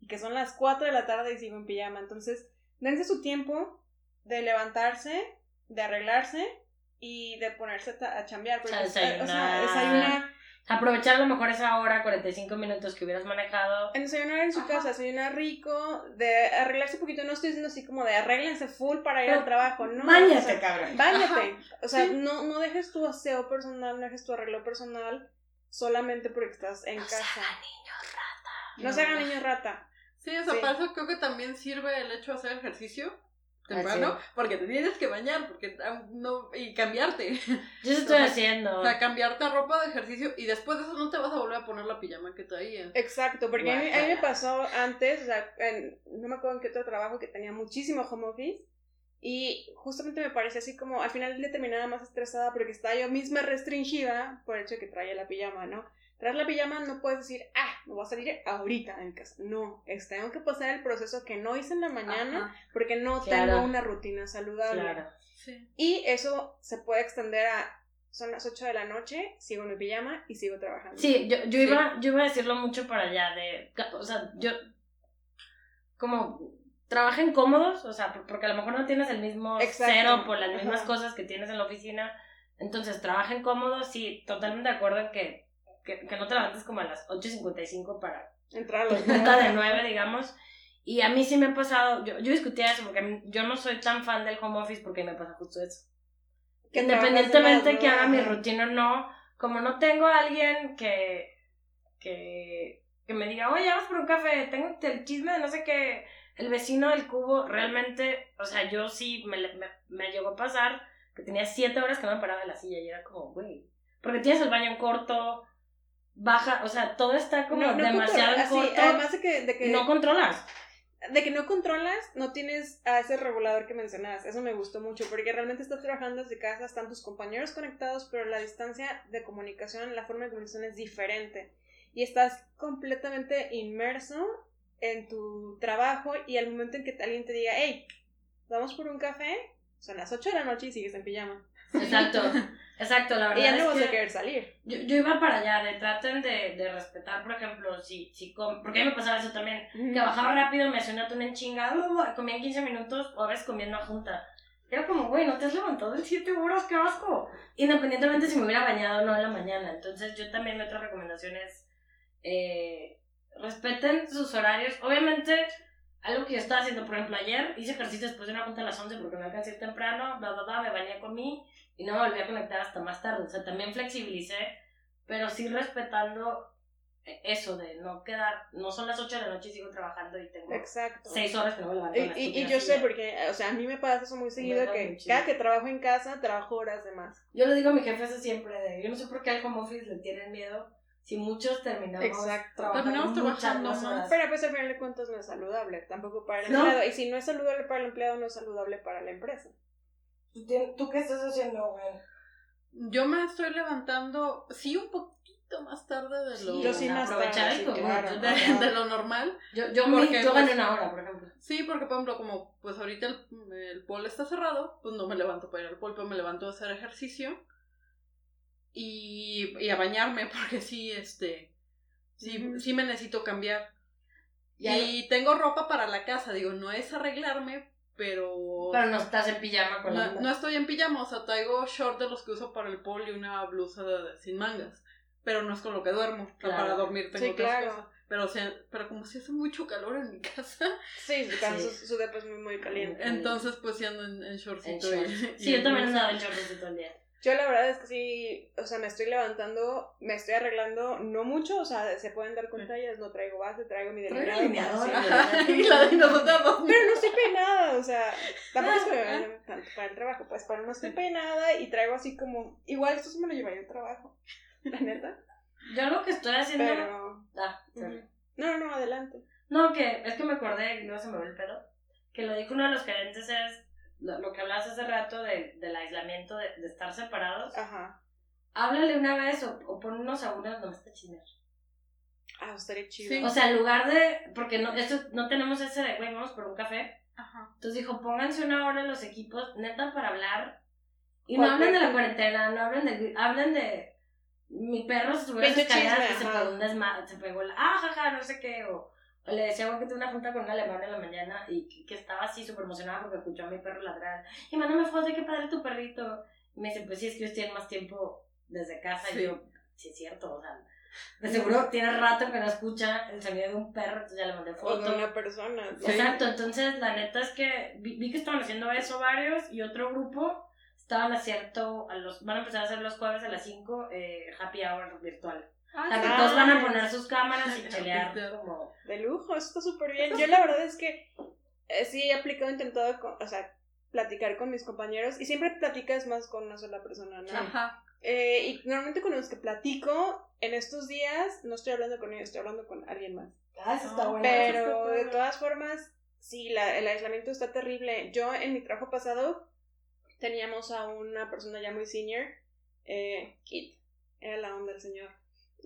Y que son las 4 de la tarde y sigo en pijama. Entonces, dense su tiempo de levantarse, de arreglarse y de ponerse a, chambear. porque,
sea,
o sea,
desayunar. Aprovechar a lo mejor esa hora, 45 minutos que hubieras manejado.
En desayunar en su
Ajá.
casa, desayunar rico, de arreglarse un poquito. No estoy diciendo así como de arréglense full para ir
Pero
al trabajo. No,
Báñate,
o sea,
cabrón.
Báñate. O sea,
Sí.
no, no dejes tu aseo personal, no dejes tu arreglo personal solamente porque estás en
No se
casa.
hagan niños rata.
No se hagan niños rata.
Sí, o sea,
Sí.
para eso creo que también sirve el hecho de hacer ejercicio temprano, porque te tienes que bañar, porque ah, no, y cambiarte.
Yo estoy haciendo.
O sea, cambiarte a ropa de ejercicio y después de eso no te vas a volver a poner la pijama que traías.
Exacto, porque a mí, a mí me pasó antes, o sea, en- no me acuerdo en qué otro trabajo que tenía muchísimo home office y justamente me parecía así como, al final le terminaba más estresada porque estaba yo misma restringida por el hecho de que traía la pijama, ¿no? Tras la pijama no puedes decir, ah, me voy a salir ahorita en casa. No, es, tengo que pasar el proceso que no hice en la mañana
Ajá.
porque no
Claro.
tengo una rutina saludable.
Claro.
Sí.
Y eso se puede extender a, son las 8 de la noche, sigo en mi pijama y sigo trabajando.
Sí, yo, yo,
Sí.
Iba, yo iba a decirlo mucho para allá, de, o sea, yo, como, trabajen cómodos, o sea, por- porque a lo mejor no tienes el mismo
Exacto.
cero por las mismas
Ajá.
cosas que tienes en la oficina, entonces trabajen cómodos, sí, totalmente de acuerdo en que, que, que no te levantes como a las 8.55 para
Entrar a las
junta de 9, digamos, y a mí sí me ha pasado, yo, yo discutía eso, porque mí- yo no soy tan fan del home office porque me pasa justo eso.
Que
Independientemente que haga mi rutina o no, como no tengo a alguien que, que, que me diga, oye, vamos por un café, tengo el chisme de no sé qué, el vecino del cubo, realmente, o sea, yo sí me, me, me llegó a pasar que tenía siete horas que no me paraba de la silla y era como, güey, porque tienes el baño en corto, baja, o sea, todo está como
No, no
demasiado
así,
corto
además de que, de que
y no controlas.
de que no controlas, no tienes a ese regulador que mencionabas. Eso me gustó mucho, porque realmente estás trabajando desde casa, están tus compañeros conectados, pero la distancia de comunicación, la forma de comunicación es diferente. Y estás completamente inmerso en tu trabajo y al momento en que alguien te diga, hey, vamos por un café, son las 8 de la noche y sigues en pijama.
Exacto, exacto, la verdad
Y ya
es
no vas
que-
a querer salir.
Yo, yo iba para allá, de traten de, de respetar, por ejemplo, si, si com- porque a mí me pasaba eso también, que bajaba rápido, me hacía una tuna en chingada, comía en 15 minutos o a veces comía en una junta. Era como, güey, no te has levantado en 7 horas, qué asco. Independientemente si me hubiera bañado o no en la mañana. Entonces, yo también mi otra recomendación es, eh, respeten sus horarios. Obviamente, algo que yo estaba haciendo, por ejemplo, ayer hice ejercicio después de una junta a las 11 porque me alcancé temprano, bla, bla, bla, me bañé, comí y no me volví a conectar hasta más tarde. O sea, también flexibilicé, pero sí respetando eso de no quedar, no son las 8 de la noche y sigo trabajando y tengo
Exacto.
6 horas que no me levanto.
Y, y, y yo sé porque, o sea, a mí me pasa eso muy seguido que cada que trabajo en casa, trabajo horas de más.
Yo le digo a mi jefe eso siempre, de, yo no sé por qué al home office le tienen miedo si muchos terminamos
Exacto.
trabajando
Terminamos trabajando
más
más.
horas.
Pero pues al final de cuentas no es saludable, tampoco para el
No.
empleado. Y si no es saludable para el empleado, no es saludable para la empresa.
¿Tú, ¿Tú qué estás haciendo, güey?
Yo me estoy levantando, sí, un poquito más tarde de lo,
yo sí más tarde, claro.
de, de lo normal.
Yo, yo,
Porque,
yo gané
pues,
una hora, por ejemplo.
Sí, porque por ejemplo, como pues ahorita el, el pol está cerrado, pues no me levanto para ir al pol, pero me levanto a hacer ejercicio y, y a bañarme, porque sí, este, sí, sí me necesito cambiar.
Ya
y tengo ropa para la casa, digo, no es arreglarme, pero...
Pero no estás en pijama con la
No, no estoy en pijama, o sea, traigo short de los que uso para el pol y una blusa de- sin mangas. Pero no es con lo que duermo.
Claro.
para dormir tengo
Sí,
otras
claro.
cosas. Pero, o sea, pero como si hace mucho calor en mi casa,
Sí, su, casa,
Sí.
su, su depa es muy, muy caliente.
entonces pues sí ando en, en
En
shortcito.
shorts.
y- y
Sí, yo
en
también andaba en shorts todo el día.
Yo la verdad es que sí, o sea, me estoy levantando, me estoy arreglando, no mucho, o sea, se pueden dar cuenta, ya no traigo base, traigo mi
delineador,
sí.
Ajá, y la de nosotros.
Pero no estoy peinada, o sea, tampoco es que me baño tanto para el trabajo, pues, pero no estoy peinada y traigo así como, igual esto sí me lo llevaría al trabajo, la neta,
Yo lo que estoy haciendo...
pero...
Ah,
ujú. No, no, no, adelante.
No, que es que me acordé, luego se me ve el pedo, que lo dijo uno de los gerentes es lo, lo que hablas hace rato de- del aislamiento, de, de estar separados.
Ajá.
Háblale una vez o, o pon unos audios nomás te chismear.
Ah, estaría chido.
Sí.
O sea, en lugar de, porque no, esto, no tenemos ese de, güey, vamos por un café.
Ajá.
Entonces dijo, pónganse una hora los equipos, neta, para hablar. Y no hablen de la cuarentena, no hablen de, hablen de, mi perro se subió a las escaleras y se pegó un desma, se pegó la, ah, jaja, no sé qué, o, o le decía, que tuve una junta con un alemán en la mañana y que, estaba así súper emocionada porque escuchó a mi perro ladrar. Y mándame foto de qué padre tu perrito. Y me dice, pues sí, es que ellos tienen más tiempo desde casa.
Sí.
Y yo, sí, es cierto, o sea, de seguro tiene rato que no escucha el sonido de un perro, entonces ya le mandé
O
foto.
de una persona.
Sí.
Exacto, entonces la neta es que vi, vi que estaban haciendo eso varios y otro grupo estaban haciendo, a los, van a empezar a hacer los jueves a las 5 eh, happy hour virtual. O sea, que
Ah,
todos van a
nice.
poner sus cámaras y chelear como...
De lujo, eso está súper bien. Yo la verdad es que eh, sí he aplicado, he intentado, con- o sea, platicar con mis compañeros y siempre platicas más con una sola persona, ¿no?
Ajá.
Eh, y normalmente con los que platico en estos días no estoy hablando con ellos, estoy hablando con alguien más.
Ah, eso está
Ah,
bueno.
Pero
está
de todas formas, sí, la- el aislamiento está terrible. Yo en mi trabajo pasado teníamos a una persona ya muy senior, eh, Kit, era la onda del señor.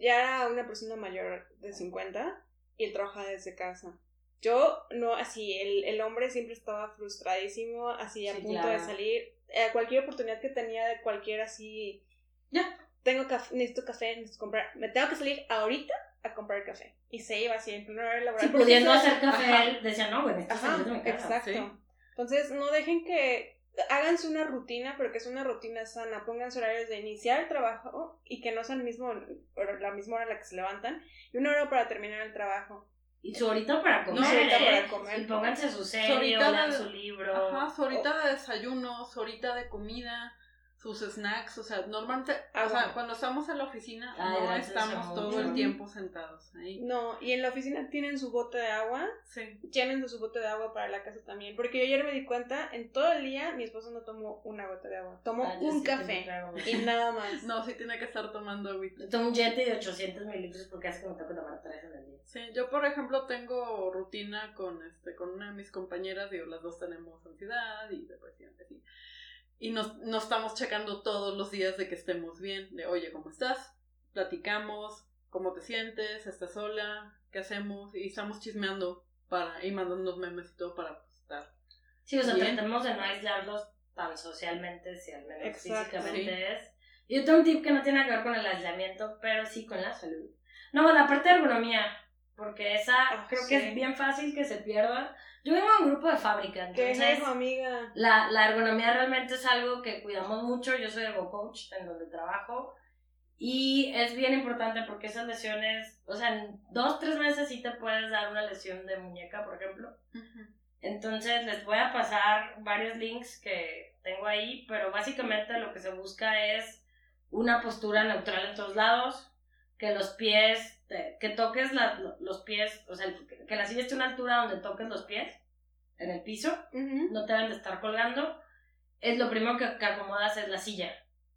Ya era una persona mayor de 50 y él trabajaba desde casa. Yo no, así, el, el hombre siempre estaba frustradísimo, así a
Sí,
punto
claro.
de salir. Eh, cualquier oportunidad que tenía de cualquier así,
Ya.
tengo café, necesito café, necesito comprar, me tengo que salir ahorita a comprar café. Y se iba así en pleno horario laboral.
Si pudiendo hacer café, él decía, no, güey, casa.
exacto.
sí.
Entonces, no dejen que háganse una rutina, pero que es una rutina sana. Pónganse horarios de iniciar el trabajo y que no sea el mismo, la misma hora en la que se levantan y una hora para terminar el trabajo.
Y su horita para comer,
su horita
¿eh?
para comer.
Y pónganse su
Su
serie,
horita
o
de-
su libro.
Ajá, su horita de desayuno, su horita de comida, sus snacks, o sea, normalmente, o
Agua.
sea, cuando estamos en la oficina
Ah,
no estamos
mucho.
todo el tiempo sentados ahí.
No, y en la oficina tienen su bote de agua,
Sí.
llenen de su bote de agua para la casa también. Porque yo ayer me di cuenta, en todo el día mi esposo no tomó una gota de agua, tomó
Ah,
un
sí
café y nada más.
No, sí tiene que estar tomando agüita.
Tomo un Yeti de 800 mililitros porque hace que me tengo que tomar tres en el día.
Sí, yo por ejemplo tengo rutina con este con una de mis compañeras, digo, las dos tenemos ansiedad y depresión, así. Y nos, nos estamos checando todos los días de que estemos bien, de oye, ¿cómo estás? Platicamos, ¿cómo te sientes? ¿Estás sola? ¿Qué hacemos? Y estamos chismeando para, y mandándonos memes y todo para pues, estar.
Sí, o sea,
Bien.
tratemos de no aislarlos tan socialmente, si al menos
Exacto,
físicamente
sí.
es. Yo tengo un tip que no tiene que ver con el aislamiento, pero sí con la salud. No, la parte de ergonomía, porque esa
Ah,
creo
sí.
que es bien fácil que se pierda. Yo vengo de un grupo de fábrica,
¿Qué
entonces
es eso, amiga?
la, la ergonomía realmente es algo que cuidamos mucho. Yo soy ergo coach en donde trabajo y es bien importante porque esas lesiones, o sea, en dos, tres meses sí te puedes dar una lesión de muñeca, por ejemplo. Entonces les voy a pasar varios links que tengo ahí, pero básicamente lo que se busca es una postura neutral en todos lados, que los pies, que toques la- los pies, o sea, que la silla esté a una altura donde toques los pies en el piso, no te deben de estar colgando. Es lo primero que, que acomodas es la silla,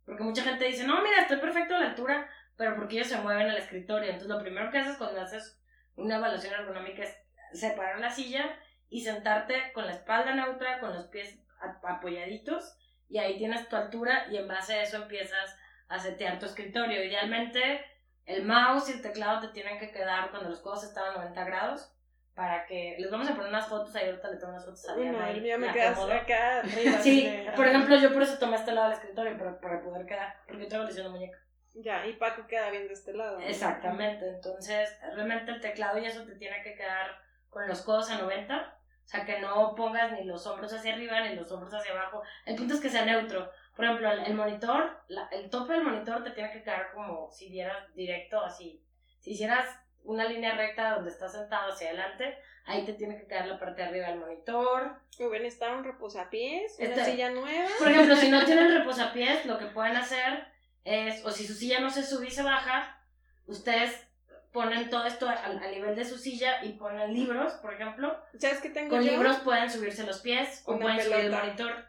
porque mucha gente dice, no, mira, estoy perfecto a la altura, pero porque ellos se mueven al escritorio. Entonces lo primero que haces cuando haces una evaluación ergonómica es separar la silla y sentarte con la espalda neutra, con los pies apoyaditos, y ahí tienes tu altura y en base a eso empiezas a setear tu escritorio. Idealmente el mouse y el teclado te tienen que quedar cuando los codos están a 90 grados para que les vamos a poner unas fotos ahí ahorita le tomo unas fotos a Diana
no, el mío me queda acá arriba.
Sí, por ejemplo, yo por eso tomé este lado del escritorio, para, para poder quedar, porque traigo lesión de muñeca.
Ya, y Paco queda bien de este lado. ¿no?
Exactamente, entonces realmente el teclado y eso te tiene que quedar con los codos a 90, o sea que no pongas ni los hombros hacia arriba ni los hombros hacia abajo, el punto es que sea neutro. Por ejemplo, el, el monitor, la- el tope del monitor te tiene que quedar como si vieras directo así. Si hicieras una línea recta donde estás sentado hacia adelante, ahí te tiene que quedar la parte de arriba del monitor.
Muy bien, está un reposapiés, una
Este-
silla nueva.
Por ejemplo, si no tienen reposapiés, lo que pueden hacer es, o si su silla no se sube y se baja, ustedes ponen todo esto al, al nivel de su silla y ponen libros, por ejemplo.
¿Sabes qué tengo
Con
yo?
libros pueden subirse los pies o pueden subir el
pelota.
monitor.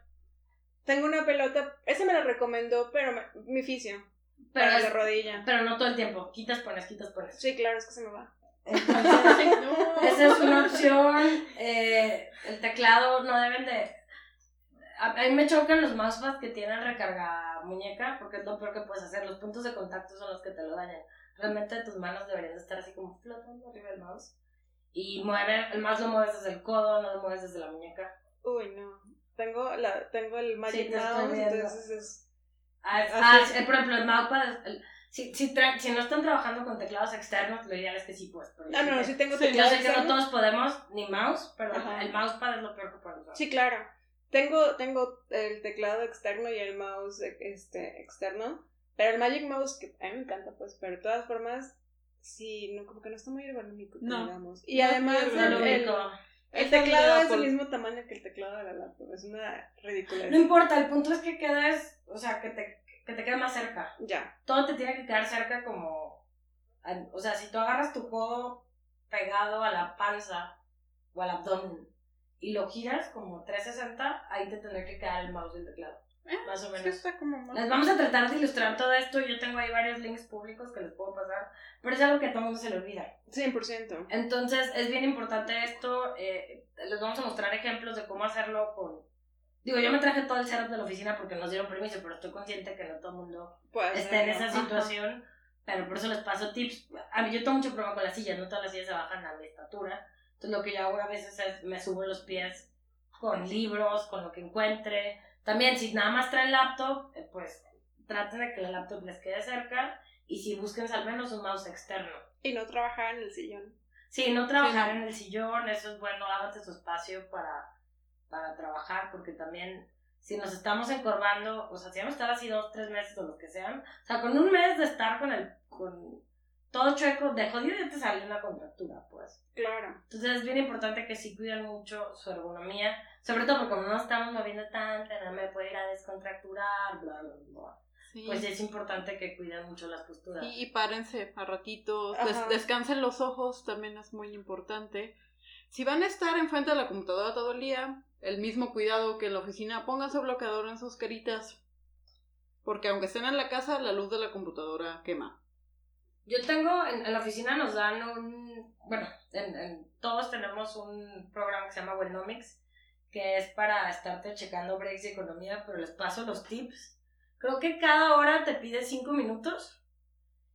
Tengo una pelota, esa me la recomendó, pero me- mi fisio,
Pero,
para
es-
la rodilla.
pero no todo el tiempo. Quitas, pones, quitas, pones.
Sí, claro, es que se me va.
No.
Esa es una opción. Eh, el teclado no deben de. A, a mí me chocan los mousepads que tienen recarga muñeca porque es lo peor que puedes hacer. Los puntos de contacto son los que te lo dañan. Realmente tus manos deberían de estar así como flotando arriba del mouse. Y mueve, el mouse lo mueves desde el codo, no lo mueves desde la muñeca.
Uy, no. Tengo, la, tengo el Magic Mouse, entonces es...
Ah, ah,
es.
por ejemplo, el mousepad. si, si, tra- si no están trabajando con teclados externos, lo ideal es que sí, pues.
Ah, no, no,
sí
tengo
Sí,
Yo
teclado
sé que no
externo.
todos podemos, ni mouse, pero
Ajá.
el mousepad es lo peor que pueden usar.
Sí, claro. Tengo, tengo el teclado externo y el mouse este, externo. Pero el Magic Mouse, que a mí me encanta, pues, pero de todas formas, sí, no, como que no está muy ergonómico,
No.
digamos. Y
No,
además,
no,
No,
el. El el teclado es del
Apple.
mismo tamaño que el teclado de la laptop. Es una ridiculez.
No importa, el punto es que quedes, o sea, que te, que te quede más cerca.
Ya.
Todo te tiene que quedar cerca como, o sea, si tú agarras tu codo pegado a la panza o al abdomen y lo giras como 360, ahí te tendrá que quedar el mouse y el teclado.
Eh,
Más o menos.
está como
Les vamos a tratar de ilustrar todo esto. Yo tengo ahí varios links públicos que les puedo pasar, pero es algo que a todo mundo se le olvida.
100%.
Entonces es bien importante esto. eh, les vamos a mostrar ejemplos de cómo hacerlo con... Digo, yo me traje todo el setup de la oficina porque nos dieron permiso, pero estoy consciente que no todo el mundo
Pues,
esté en esa
Ajá.
situación. pero por eso les paso tips. A mí yo tengo mucho problema con las sillas, no todas las sillas se bajan a mi estatura. Entonces lo que yo hago a veces es me subo los pies con libros, con lo que encuentre. También si nada más traen laptop, eh, pues traten de que la laptop les quede cerca y si busquen al menos un mouse externo.
Y no trabajar en el sillón.
Sí, no trabajar en el sillón, eso es bueno, hágate su espacio para, para trabajar, porque también si nos estamos encorvando, o sea, si vamos a estar así dos, tres meses o lo que sean, o sea, con un mes de estar con el, con todo chueco, de jodido ya te sale una contractura, pues.
Claro.
Entonces es bien importante que sí cuiden mucho su ergonomía, sobre todo porque como no estamos moviendo tanto, no me puede ir a descontracturar, bla, bla, bla. Pues es importante que cuiden mucho las posturas.
Y, y párense a ratitos, descansen los ojos, también es muy importante. Si van a estar enfrente de la computadora todo el día, el mismo cuidado que en la oficina, pónganse bloqueador en sus caritas. Porque aunque estén en la casa, la luz de la computadora quema.
Yo tengo, en, la oficina nos dan un, bueno, en, todos tenemos un programa que se llama Wellnomics, que es para estarte checando breaks de economía, pero les paso los tips Creo que cada hora te pide cinco minutos.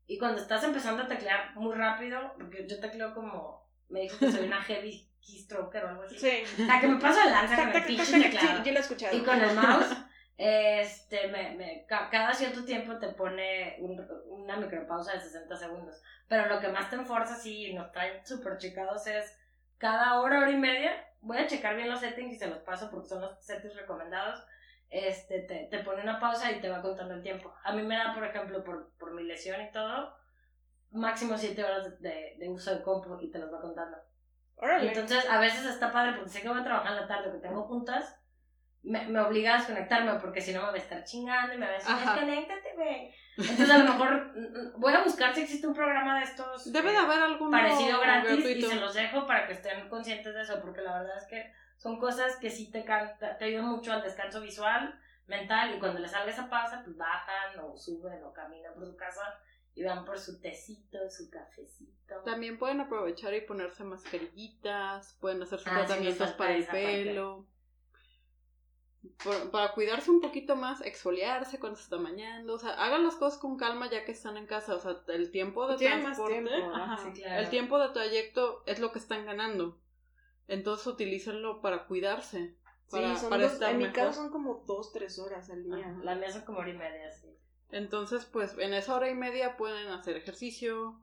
Y cuando estás empezando a teclear muy rápido, porque yo tecleo como. Me dijo que soy una heavy keystroker o algo así. Sí. O sea, que me paso de lanza con el pinche teclado.
yo lo he escuchado.
Y con el mouse. Este, me, me, cada cierto tiempo te pone un, una micropausa de 60 segundos. Pero lo que más te enforza, sí, nos traen súper checados, es cada hora, hora y media. Voy a checar bien los settings y se los paso porque son los settings recomendados este, te, te, pone una pausa y te va contando el tiempo. A mí me da, por ejemplo, por, por mi lesión y todo, máximo 7 horas de, de, uso de compu y te los va contando. Entonces, a veces está padre porque sé que voy a trabajar en la tarde, que tengo juntas, me, me obliga a desconectarme porque si no me va a estar chingando y me va a decir, desconéctate, güey. Entonces, a lo mejor voy a buscar si existe un programa de estos.
Debe de haber algún
parecido gratis y se los dejo para que estén conscientes de eso, porque la verdad es que son cosas que sí te, te ayudan mucho al descanso visual, mental, y cuando les salga esa pausa, pues bajan o suben o caminan por su casa y van por su tecito, su cafecito.
También pueden aprovechar y ponerse mascarillitas, pueden hacer sus ah, tratamientos para el pelo. Para cuidarse un poquito más, exfoliarse cuando se está bañando, o sea, hagan las cosas con calma ya que están en casa, o sea, el tiempo de transporte, el tiempo de trayecto es lo que están ganando. Entonces utilícenlo para cuidarse.
Para, sí, para estar en mi caso son como dos, tres horas al día.
La mía son como hora y media, sí.
Entonces, pues en esa hora y media pueden hacer ejercicio,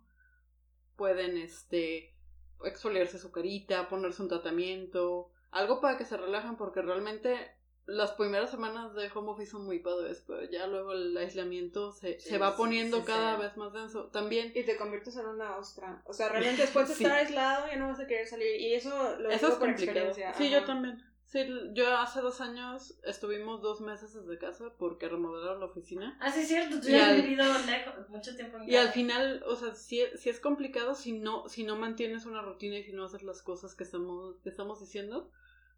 pueden este exfoliarse su carita, ponerse un tratamiento, algo para que se relajen porque realmente las primeras semanas de home office son muy padres, pero ya luego el aislamiento se, se va poniendo cada vez más denso. También.
Y te conviertes en una ostra. O sea, realmente después de estar aislado ya no vas a querer salir. Y eso lo
eso es por experiencia. Sí, yo también. Sí, yo hace dos años estuvimos dos meses desde casa porque remodelaron la oficina.
Ah, sí, es cierto, tú ya has vivido lejos, mucho tiempo en casa.
Y al final, o sea, sí, sí, es complicado si no, si no mantienes una rutina y si no haces las cosas que estamos, que estamos diciendo.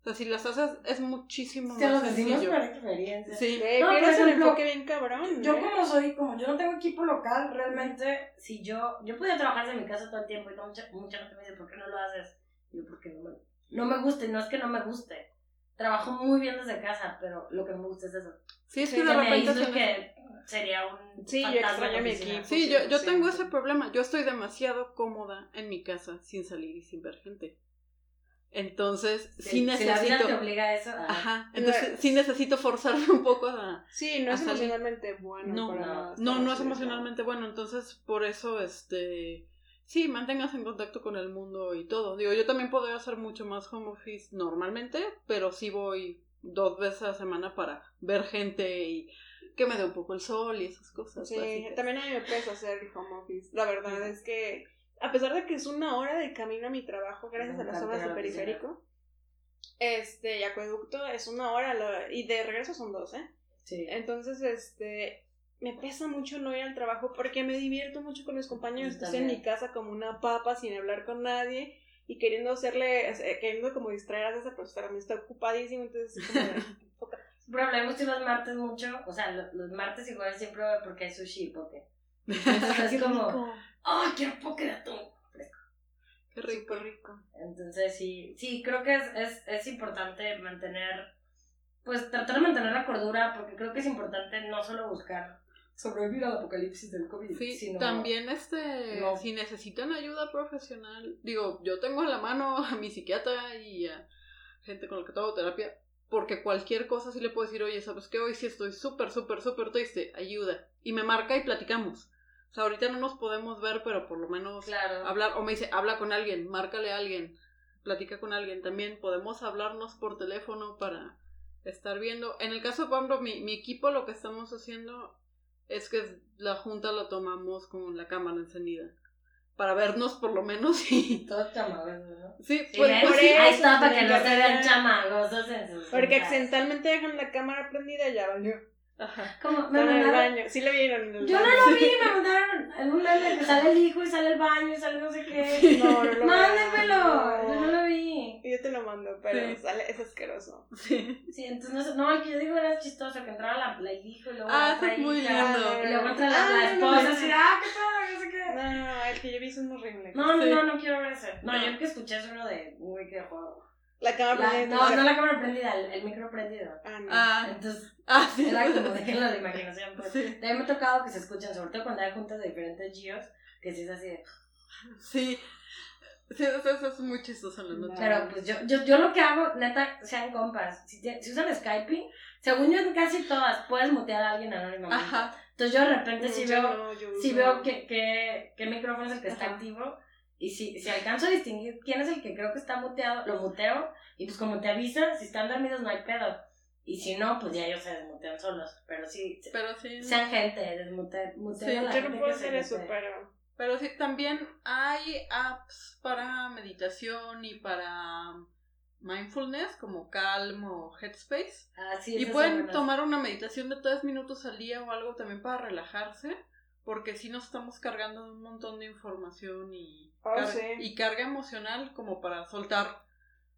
O sea, si las haces es muchísimo
más lo decimos por experiencia.
Sí. no, por ejemplo, bien cabrón.
Yo ¿eh? como soy, como yo no tengo equipo local, realmente, si yo, yo podía trabajar desde mi casa todo el tiempo y no, mucha, mucha gente me dice, ¿por qué no lo haces? yo, porque no me, no me gusta y no es que no me guste. Trabajo muy bien desde casa, pero lo que me gusta es eso.
Sí, es que de repente
se que sería un
Sí, yo extraño mi equipo.
Sí, yo, yo tengo ese problema. Yo estoy demasiado cómoda en mi casa sin salir y sin ver gente. Entonces, sí, necesito.
Si la vida te obliga a eso.
Ajá. Entonces, sí necesito forzarme un poco a.
Sí, no es emocionalmente bueno.
No, no, no, es emocionalmente bueno. Entonces, por eso, este. Sí, mantengas en contacto con el mundo y todo. Digo, yo también podría hacer mucho más home office normalmente, pero sí voy dos veces a la semana para ver gente y que me dé un poco el sol y esas cosas.
Sí, también a mí me pesa hacer home office. La verdad es que a pesar de que es una hora de camino a mi trabajo, gracias a las obras de periférico, este, y acueducto es una hora, y de regreso son dos, ¿eh?
Sí.
Entonces, este, me pesa mucho no ir al trabajo porque me divierto mucho con mis compañeros. Estoy en mi casa como una papa sin hablar con nadie y queriendo hacerle, queriendo como distraer a esa profesora. Me está ocupadísimo, entonces como
Hablemos los martes mucho, o sea, los, martes igual siempre porque hay sushi poke. Entonces es como, ¡oh, quiero poke de atún! Fresco.
Qué rico, rico.
Entonces sí, sí, creo que es, es, es importante mantener, pues tratar de mantener la cordura, porque creo que es importante no solo buscar sobrevivir al apocalipsis del COVID.
Sí,
sino-
también este,
No.
si necesitan ayuda profesional, digo, yo tengo en la mano a mi psiquiatra y a gente con la que hago terapia, porque cualquier cosa sí le puedo decir, oye, ¿sabes qué? Hoy sí estoy súper, súper, súper triste, ayuda. Y me marca y platicamos. O sea, ahorita no nos podemos ver, pero por lo menos
Claro.
hablar, o me dice, habla con alguien, márcale a alguien, platica con alguien. También podemos hablarnos por teléfono para estar viendo. En el caso de, por ejemplo, mi, mi equipo lo que estamos haciendo es que la junta la tomamos con la cámara encendida. Para vernos por lo menos y...
Todo chamagoso, ¿no?
Sí,
Sí,
pues, pues sí.
Ahí está, para que no se vean chamagosos en sus
Porque accidentalmente dejan la cámara prendida y ya valió.
Ajá.
Como, me
en el
mandaron-
baño. Sí lo vieron en el
Yo no
baño.
lo vi, me mandaron en un meme que sale el hijo y sale el baño y sale no sé qué.
No, no lo
Mándenmelo,
vean,
yo no lo vi.
Yo te lo mando, pero
Sí.
sale, es asqueroso.
Sí.
Sí, entonces no, sé- no, el que yo digo era chistoso, que entraba la, la hijo y luego
Ah,
la
es muy
hija,
lindo.
Y luego entra la,
Ah,
la
no, no,
esposa
no.
así, ah, qué pedo, no sé qué.
No, el que yo vi es un horrible.
No, no,
Sí.
no, no quiero ver ese. No,
No.
yo el que escuché es uno de güey que juego.
La cámara
La-
prendida.
no, no la cámara prendida, el, el micro prendido.
Ah, no.
Ah,
Entonces,
ah, sí.
era como déjenlo de imaginación. Pues.
Sí.
Ahí me ha tocado que se escuchan, sobre todo cuando hay juntas de diferentes geos, que sí es así de...
Sí. Sí, eso, eso es muy chistoso en la noche.
Pero pues yo, yo, yo lo que hago, neta, sean compas. Si, te- si usan Skype, según yo en casi todas, puedes mutear a alguien anónimamente.
Ajá.
Entonces yo de repente
No,
sí
yo
veo,
no, uso-
veo que, que, que micrófono es el que está
Ajá.
activo. Y si, si alcanzo a distinguir quién es el que creo que está muteado, lo muteo. Y pues como te avisa, si están dormidos no hay pedo. Y si no, pues ya ellos se desmutean solos. Pero sí,
Pero sí.
sean gente, desmute, muteen
Sí,
a la
Yo
gente
no puedo
que se
hacer eso,
mutee.
pero.
Pero sí, también hay apps para meditación y para mindfulness, como Calm o Headspace.
Ah, sí,
Y pueden tomar una meditación de tres minutos al día o algo también para relajarse, porque si nos estamos cargando un montón de información y,
Oh, sí.
y carga emocional como para soltar,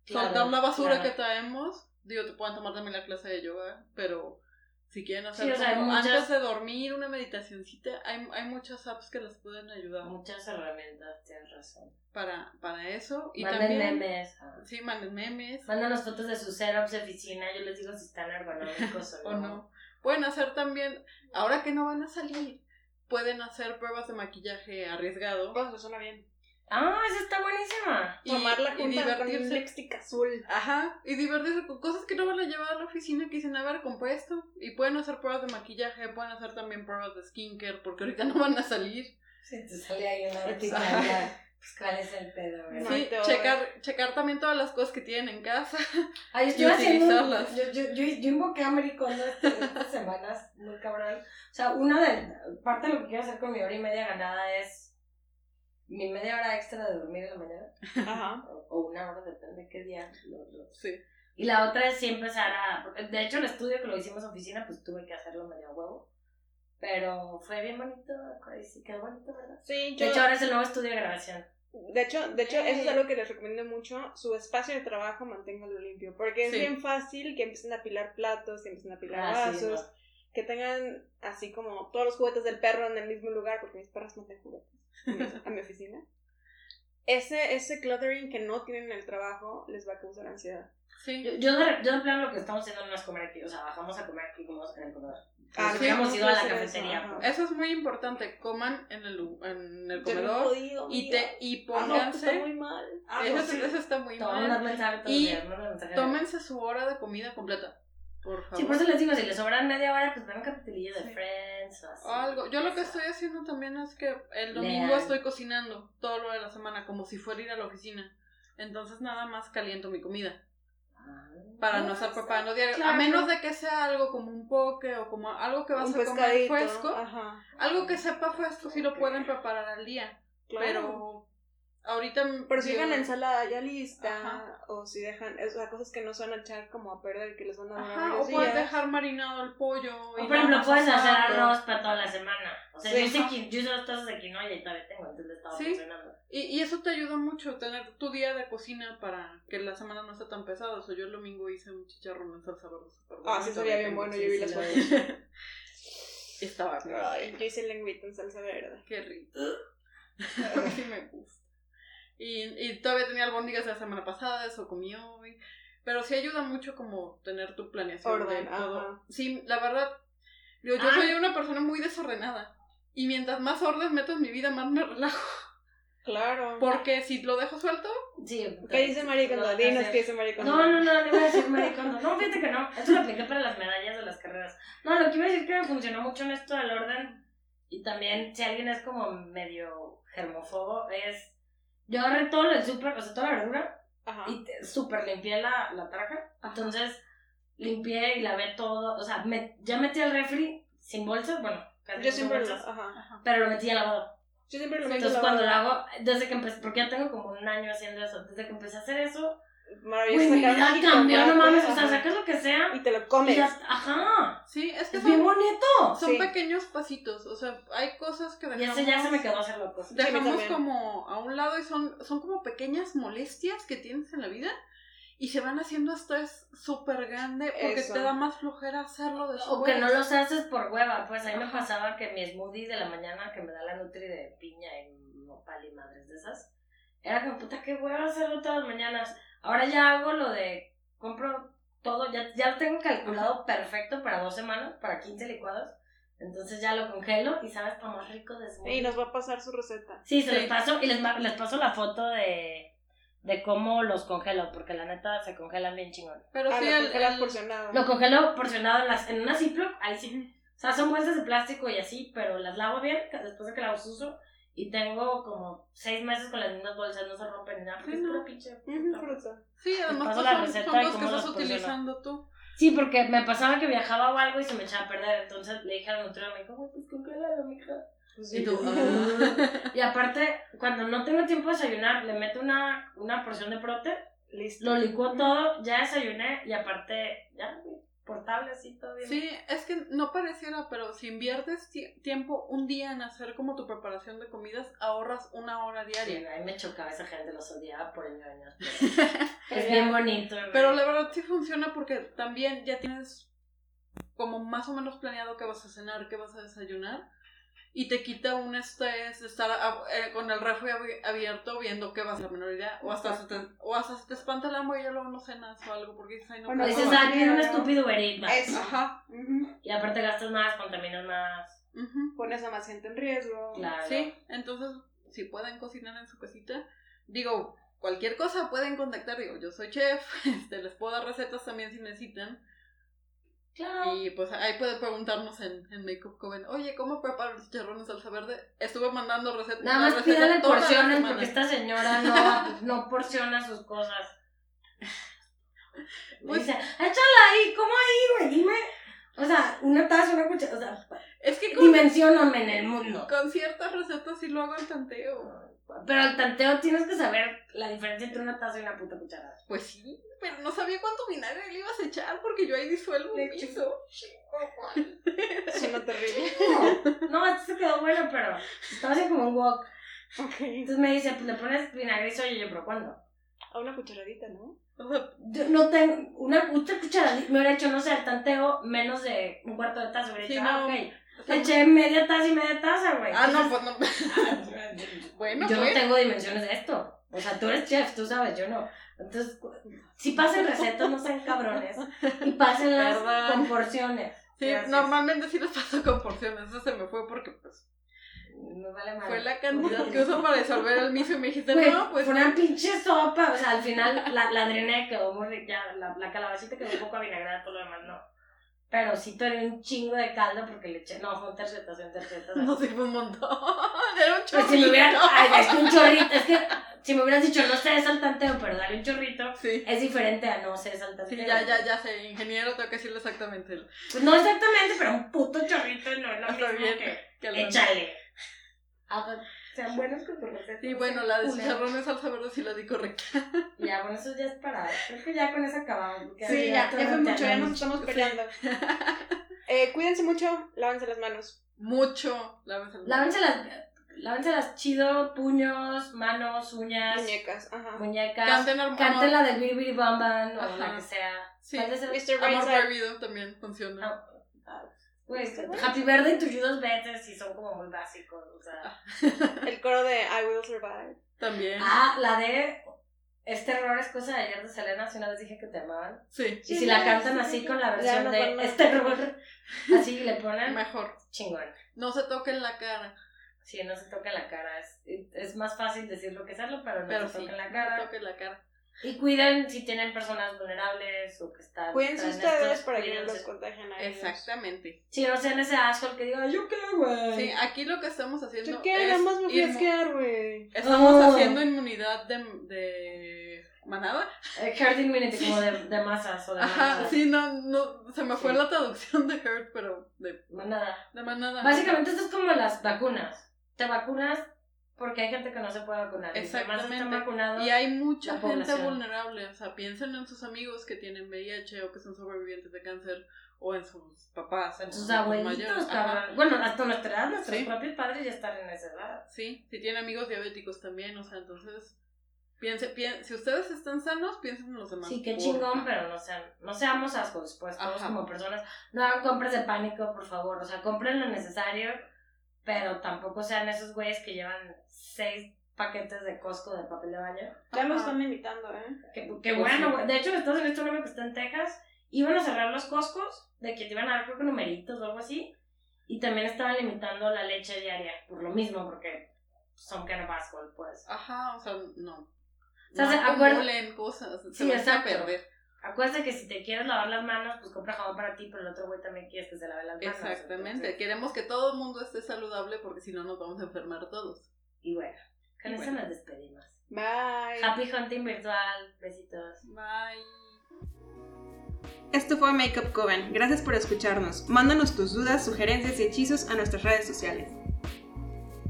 Claro,
soltar la basura
claro.
que traemos. Digo, te pueden tomar también la clase de yoga, pero si quieren hacer
Sí, o sea, hay
como
muchas-
antes de dormir una meditacioncita, hay, hay muchas apps que les pueden ayudar
Muchas herramientas, tienes razón.
para, para eso. Y
Manden
también,
memes. ah.
Sí, manden memes.
Mándanos fotos de sus setups de oficina, yo les digo si están ergonómicos o
o
no.
Pueden hacer también, ahora que no van a salir, pueden hacer pruebas de maquillaje arriesgado.
Eso suena bien.
Ah, esa está buenísima.
Y-
Tomar la
y
junta con un
divertirse.
lipstick azul.
Ajá, y divertirse con cosas que no van a llevar a la oficina que dicen, a ver, compré esto. Y pueden hacer pruebas de maquillaje, pueden hacer también pruebas de skincare, porque ahorita no van a salir.
Si te sale ahí una ya, pues cuál es el pedo?
No,
sí, checar, checar también todas las cosas que tienen en casa.
Ay, yo estoy
y
haciendo.
utilizarlas.
Yo, yo, yo, yo invoqué a Maricondo estas semanas, muy cabrón. O sea, una de. Parte de lo que quiero hacer con mi hora y media ganada es. Mi media hora extra de dormir en la mañana.
Ajá.
O, o una hora, depende de qué día. lo- lo-
Sí.
Y la otra es sí empezar a. porque De hecho, el estudio que lo hicimos en oficina, pues tuve que hacerlo medio huevo. Pero fue bien bonito, sí, quedó bonito, ¿verdad?
Sí,
De
yo.
hecho, ahora es el nuevo estudio de grabación.
De hecho, de hecho, eso es algo que les recomiendo mucho. Su espacio de trabajo, manténgalo limpio. Porque es
Sí.
bien fácil que empiecen a apilar platos, que empiecen a apilar
Ah, sí,
vasos, que tengan así como todos los juguetes del perro en el mismo lugar, porque mis perros no tienen juguetes a mi- oficina. Ese, ese cluttering que no tienen en el trabajo les va a causar ansiedad.
Sí.
Yo, yo, de, yo de plano lo que estamos haciendo no es comer aquí, o sea, bajamos a comer aquí como en el comedor.
Ah,
sí,
hubiéramos
no
ido a la cafetería.
eso,
pues.
Eso es muy importante. Coman en el, en el comedor
podido,
y, te, y
Ah, no,
pónganse.
está muy mal.
Ah,
eso,
pues sí.
eso está muy
Te voy a mandar
mal.
mensaje
Y
días, mensaje.
Tómense su hora de comida completa. Por favor.
Sí, por eso les digo, si les sobran media hora, pues ven un capitulillo de
Sí.
Friends o así.
O algo. Yo lo que estoy haciendo también es que el domingo estoy cocinando todo lo de la semana como si fuera ir a la oficina. Entonces nada más caliento mi comida
Ah,
para no estar preparando diario.
Claro.
A menos de que sea algo como un poke o como algo que vas
Un
a comer
pescadito.
fresco.
Ajá.
Algo que sepa fresco sí lo pueden preparar al día.
Claro.
Pero ahorita...
Pero si dejan la ensalada ya lista,
Ajá.
o si dejan, o sea, cosas que no se van a echar como a perder, que les van a durar
Ajá, o puedes
días.
dejar marinado el pollo.
O
y
por ejemplo, puedes hacer arroz para toda la semana. O sea,
Sí.
yo, hice, qui- yo dos tazas de quinoa y todavía tengo, entonces estaba
Sí.
funcionando.
Y, y eso te ayuda mucho, tener tu día de cocina para que la semana no esté tan pesada. O sea, yo el domingo hice un chicharrón en salsa verde
Ah, sí, sabía bien bueno, yo vi las fotos.
Estaba bien.
Ay, yo hice lengüita en salsa verde.
Qué rico. A mí sí me gusta. Y, y todavía tenía albóndigas de la semana pasada, eso comí hoy. Pero sí ayuda mucho como tener tu planeación
Orden,
de todo.
ajá.
Sí, la verdad, Yo, yo
Ah.
soy una persona muy desordenada. Y mientras más orden meto en mi vida, más me relajo.
Claro.
Porque si lo dejo suelto,
Sí.
¿Qué dice Maricondo?
No,
Dinos qué dice Maricondo.
No, no, no, no iba a decir maricondo. No, fíjate que no. Eso lo apliqué para las medallas de las carreras. No, lo que iba a decir que me funcionó mucho en esto del orden. Y también, si alguien es como medio germófobo, es. Yo agarré todo el súper, o sea, toda la verdura,
Ajá.
y súper limpié la, la tarja. Entonces, limpié y lavé todo. O sea, me, ya metí al refri sin bolsas, bueno, casi
Yo
sin
siempre lo,
bolsas,
ajá.
pero lo metí al lavado.
Yo siempre lo meto
Entonces, cuando lo hago, desde que empecé, porque ya tengo como un año haciendo eso, desde que empecé a hacer eso,
Maravilloso.
Güey, mi vida cambió, no mames. O sea, sacas lo que sea.
Y te lo
Y
comes.
ya, ajá.
sí, es que
Es bien
son,
bonito.
son
Sí.
pequeños pasitos. O sea, hay cosas que
Y
dejamos,
ese ya se me quedó hacer loco.
Sí, a mí
dejamos
también.
como a un lado y son, son como pequeñas molestias que tienes en la vida. Y se van haciendo estrés súper grande porque
Eso.
te da más flojera hacerlo después.
O que no los haces por hueva. Pues a mí me pasaba que mi smoothie de la mañana que me da la Nutri de piña y nopal y madres de esas, era como puta que hueva hacerlo todas las mañanas. Ahora ya hago lo de compro todo, ya, ya lo tengo calculado perfecto para dos semanas, para 15 licuados. Entonces ya lo congelo y sabes para más rico de smoothie.
Y nos va a pasar su receta.
Sí, se
Sí.
los paso y les, les paso la foto de, de cómo los congelo, porque la neta se congelan bien chingón.
Pero
Ah,
sí,
lo
el,
porcionado.
Lo congelo porcionado en, las, en una Ziploc, ahí sí. O sea, son bolsas de plástico y así, pero las lavo bien después de que las uso. Y tengo como seis meses con las mismas bolsas, no se rompen ni nada, porque
Sí,
es
no.
pura pinche. Fruta.
fruta.
Sí, además
la receta
son que estás utilizando tú.
Sí, porque me pasaba que viajaba o algo y se me echaba a perder. Entonces le dije a la nutrióloga, me dijo, pues congélalo, mija.
Pues
Y tú,
sí.
ah.
Y aparte, cuando no tengo tiempo de desayunar, le meto una, una porción de prote
Listo.
Lo licuó todo, ya desayuné y aparte, ya, portable así, todo bien.
Sí, es que no pareciera, pero si inviertes ti- tiempo un día en hacer como tu preparación de comidas, ahorras una hora
Sí,
diaria.
a mí me chocaba esa gente, los odiaba por engaños. Es bien bonito.
Pero la verdad sí funciona porque también ya tienes como más o menos planeado qué vas a cenar, qué vas a desayunar. Y te quita un estrés de estar a- eh, con el refri abi- abierto viendo qué vas a la menor idea. O hasta, se te, o hasta se te espanta el hambre y ya luego no cenas o algo porque dices, ay, no.
O no
puedo".
dices, ah, pide un estúpido Uber Eats, va".
Eso.
Ajá.
Y aparte gastas más, contaminas más.
ujú.
Pones a más gente en riesgo.
Claro.
Sí, entonces, si pueden cocinar en su casita, digo, cualquier cosa pueden contactar, digo, yo soy chef, este, les puedo dar recetas también si necesitan,
Claro.
y pues ahí pueden preguntarnos en, en Makeup Coven, oye, ¿cómo preparo el chicharrón en salsa verde? Estuve mandando recetas.
Nada más
receta
pídale porciones porque esta señora no, no porciona sus cosas.
Pues-
dice, échala ahí, ¿cómo ahí, güey? Dime. O sea, una taza, una cuchara, o sea,
Es que con,
dimensioname en el mundo.
con ciertas recetas sí lo hago al tanteo.
Pero al tanteo tienes que saber la diferencia entre una taza y una puta cucharada.
Pues sí, pero no sabía cuánto vinagre le ibas a echar porque yo ahí disuelvo
eché-
guiso.
Suena terrible.
No, esto se quedó bueno, pero estaba haciendo como un wok.
ok.
Entonces me dice, pues le pones vinagre y soya, y yo, pero ¿cuándo?
A una cucharadita, ¿no?
Yo no tengo una mucha cucharada, me hubiera hecho, no sé, el tanteo menos de un cuarto de taza, hubiera
Sí,
dicho,
no.
ah, ok. Eché media taza y media taza, güey.
ah, no, pues no. bueno,
yo no
pues.
tengo dimensiones de esto. O sea, tú eres chef, tú sabes, yo no. Entonces, si pasen recetas, no sean cabrones. Y pásenlas
Perdón.
con porciones.
Sí,
Gracias.
normalmente sí les paso con porciones. Eso se me fue porque pues
Me vale madre.
fue la cantidad que uso para disolver el miso y me dijiste,
Güey,
no, pues
fue una pinche sopa. O sea, al final la, la drené, quedó muy rica. Ya, la, la calabacita quedó un poco avinagrada, todo lo demás no. Pero sí tenía un chingo de caldo porque le eché. No, fue un terceta, fue un terceta.
no sí fue un montón. Era un
Pues
chorrito.
si me hubieran. Ay, es que un chorrito. Es que si me hubieras dicho no sé es al tanteo, pero dale un chorrito,
Sí.
es diferente a no sé es al tanteo.
Sí, ya, ya, ya sé, ingeniero, tengo que decirle exactamente
Pues no exactamente, pero un puto chorrito no es lo
Está
mismo
bien.
que.
que al-
Échale. Hagan- Sean buenos con tu receta. No
bueno, la de chicharrón de salsa verde sí la di correcta.
Ya, bueno, eso ya es para. Creo que ya con eso acabamos.
Sí, ya, ya fue mucho, ya nos estamos peleando. Eh, cuídense mucho, lávense las manos.
Mucho. Lávense las manos.
Lávense las, lávense las chido, puños, manos, uñas,
Muñecas, ajá.
muñecas.
Canten hermano.
Canten la de Biri Bamban o
Ajá.
la que sea.
Sí.
¿Cuál es
Mr.
Amor prohibido también funciona.
Ah, Güey, Happy Birthday to you dos veces y son como muy básicos. O sea.
El coro de I Will Survive.
También.
Ah, la de Este error es cosa de ayer de Selena, si una vez dije que te amaban.
Sí.
Y si la cantan así con la versión
no
de Este error Así le ponen
Mejor.
chingón.
No se toquen la cara.
Sí, no se toca la cara. Es, es más fácil decirlo que hacerlo, pero no
Pero
se
sí,
toquen la
no
cara.
toquen la cara.
Y cuiden si tienen personas vulnerables o que están.
Cuídense ustedes
estos,
para que no los contagien a ellos.
Exactamente.
Sí, no sean ese asshole que diga, yo qué, güey.
Sí, aquí lo que estamos haciendo
¿Yo qué?
es
Nada más me fui a güey.
Estamos
Oh.
haciendo inmunidad de, de manada.
Eh, herd immunity, como de, de masas o de
Ajá,
manada.
sí, no, no, se me fue
Sí.
la traducción de herd, pero de,
Manada.
de manada.
Básicamente esto es como las vacunas. Te vacunas porque hay gente que no se puede vacunar. Están
Exactamente.
vacunados.
Y hay mucha gente
población.
vulnerable, o sea, piensen en sus amigos que tienen VIH o que son sobrevivientes de cáncer o en sus papás.
En sus abuelitos,
mayores.
cabrón. Bueno, hasta nuestra edad, nuestros
Sí.
propios padres ya están en esa edad.
Sí, si tienen amigos diabéticos también, o sea, entonces, piense, pien- si ustedes están sanos, piensen en los demás.
Sí, qué chingón, pero no sean, no seamos ascos, pues todos
Ajá.
como personas. No hagan compras de pánico, por favor. O sea, compren lo necesario, pero tampoco sean esos güeyes que llevan seis paquetes de Costco de papel de baño.
Ya lo están limitando, ¿eh?
Que, que
Pues
bueno,
sí.
güey. De hecho, en Estados Unidos, un amigo que está en Texas, iban a cerrar los Costcos, de que te iban a dar, creo que numeritos o algo así. Y también estaban limitando la leche diaria, por lo mismo, porque son kind of asshole, pues.
Ajá, o sea, no.
O sea,
no
se acuerda-
acumulen cosas, se
Sí,
van a perder.
Acuérdate que si te quieres lavar las manos, pues compra jabón para ti, pero el otro güey también quieres que se lave las manos.
Exactamente.
entonces-
Queremos que todo el mundo esté saludable porque si no nos vamos a enfermar todos.
Y bueno, con
Y
eso
bueno.
nos despedimos.
Bye.
Happy hunting virtual. Besitos.
Bye.
Esto fue Makeup Coven. Gracias por escucharnos. Mándanos tus dudas, sugerencias y hechizos a nuestras redes sociales.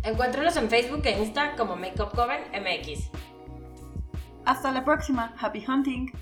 Encuéntranos en Facebook e Insta como Makeup Coven MX.
Hasta la próxima. Happy hunting.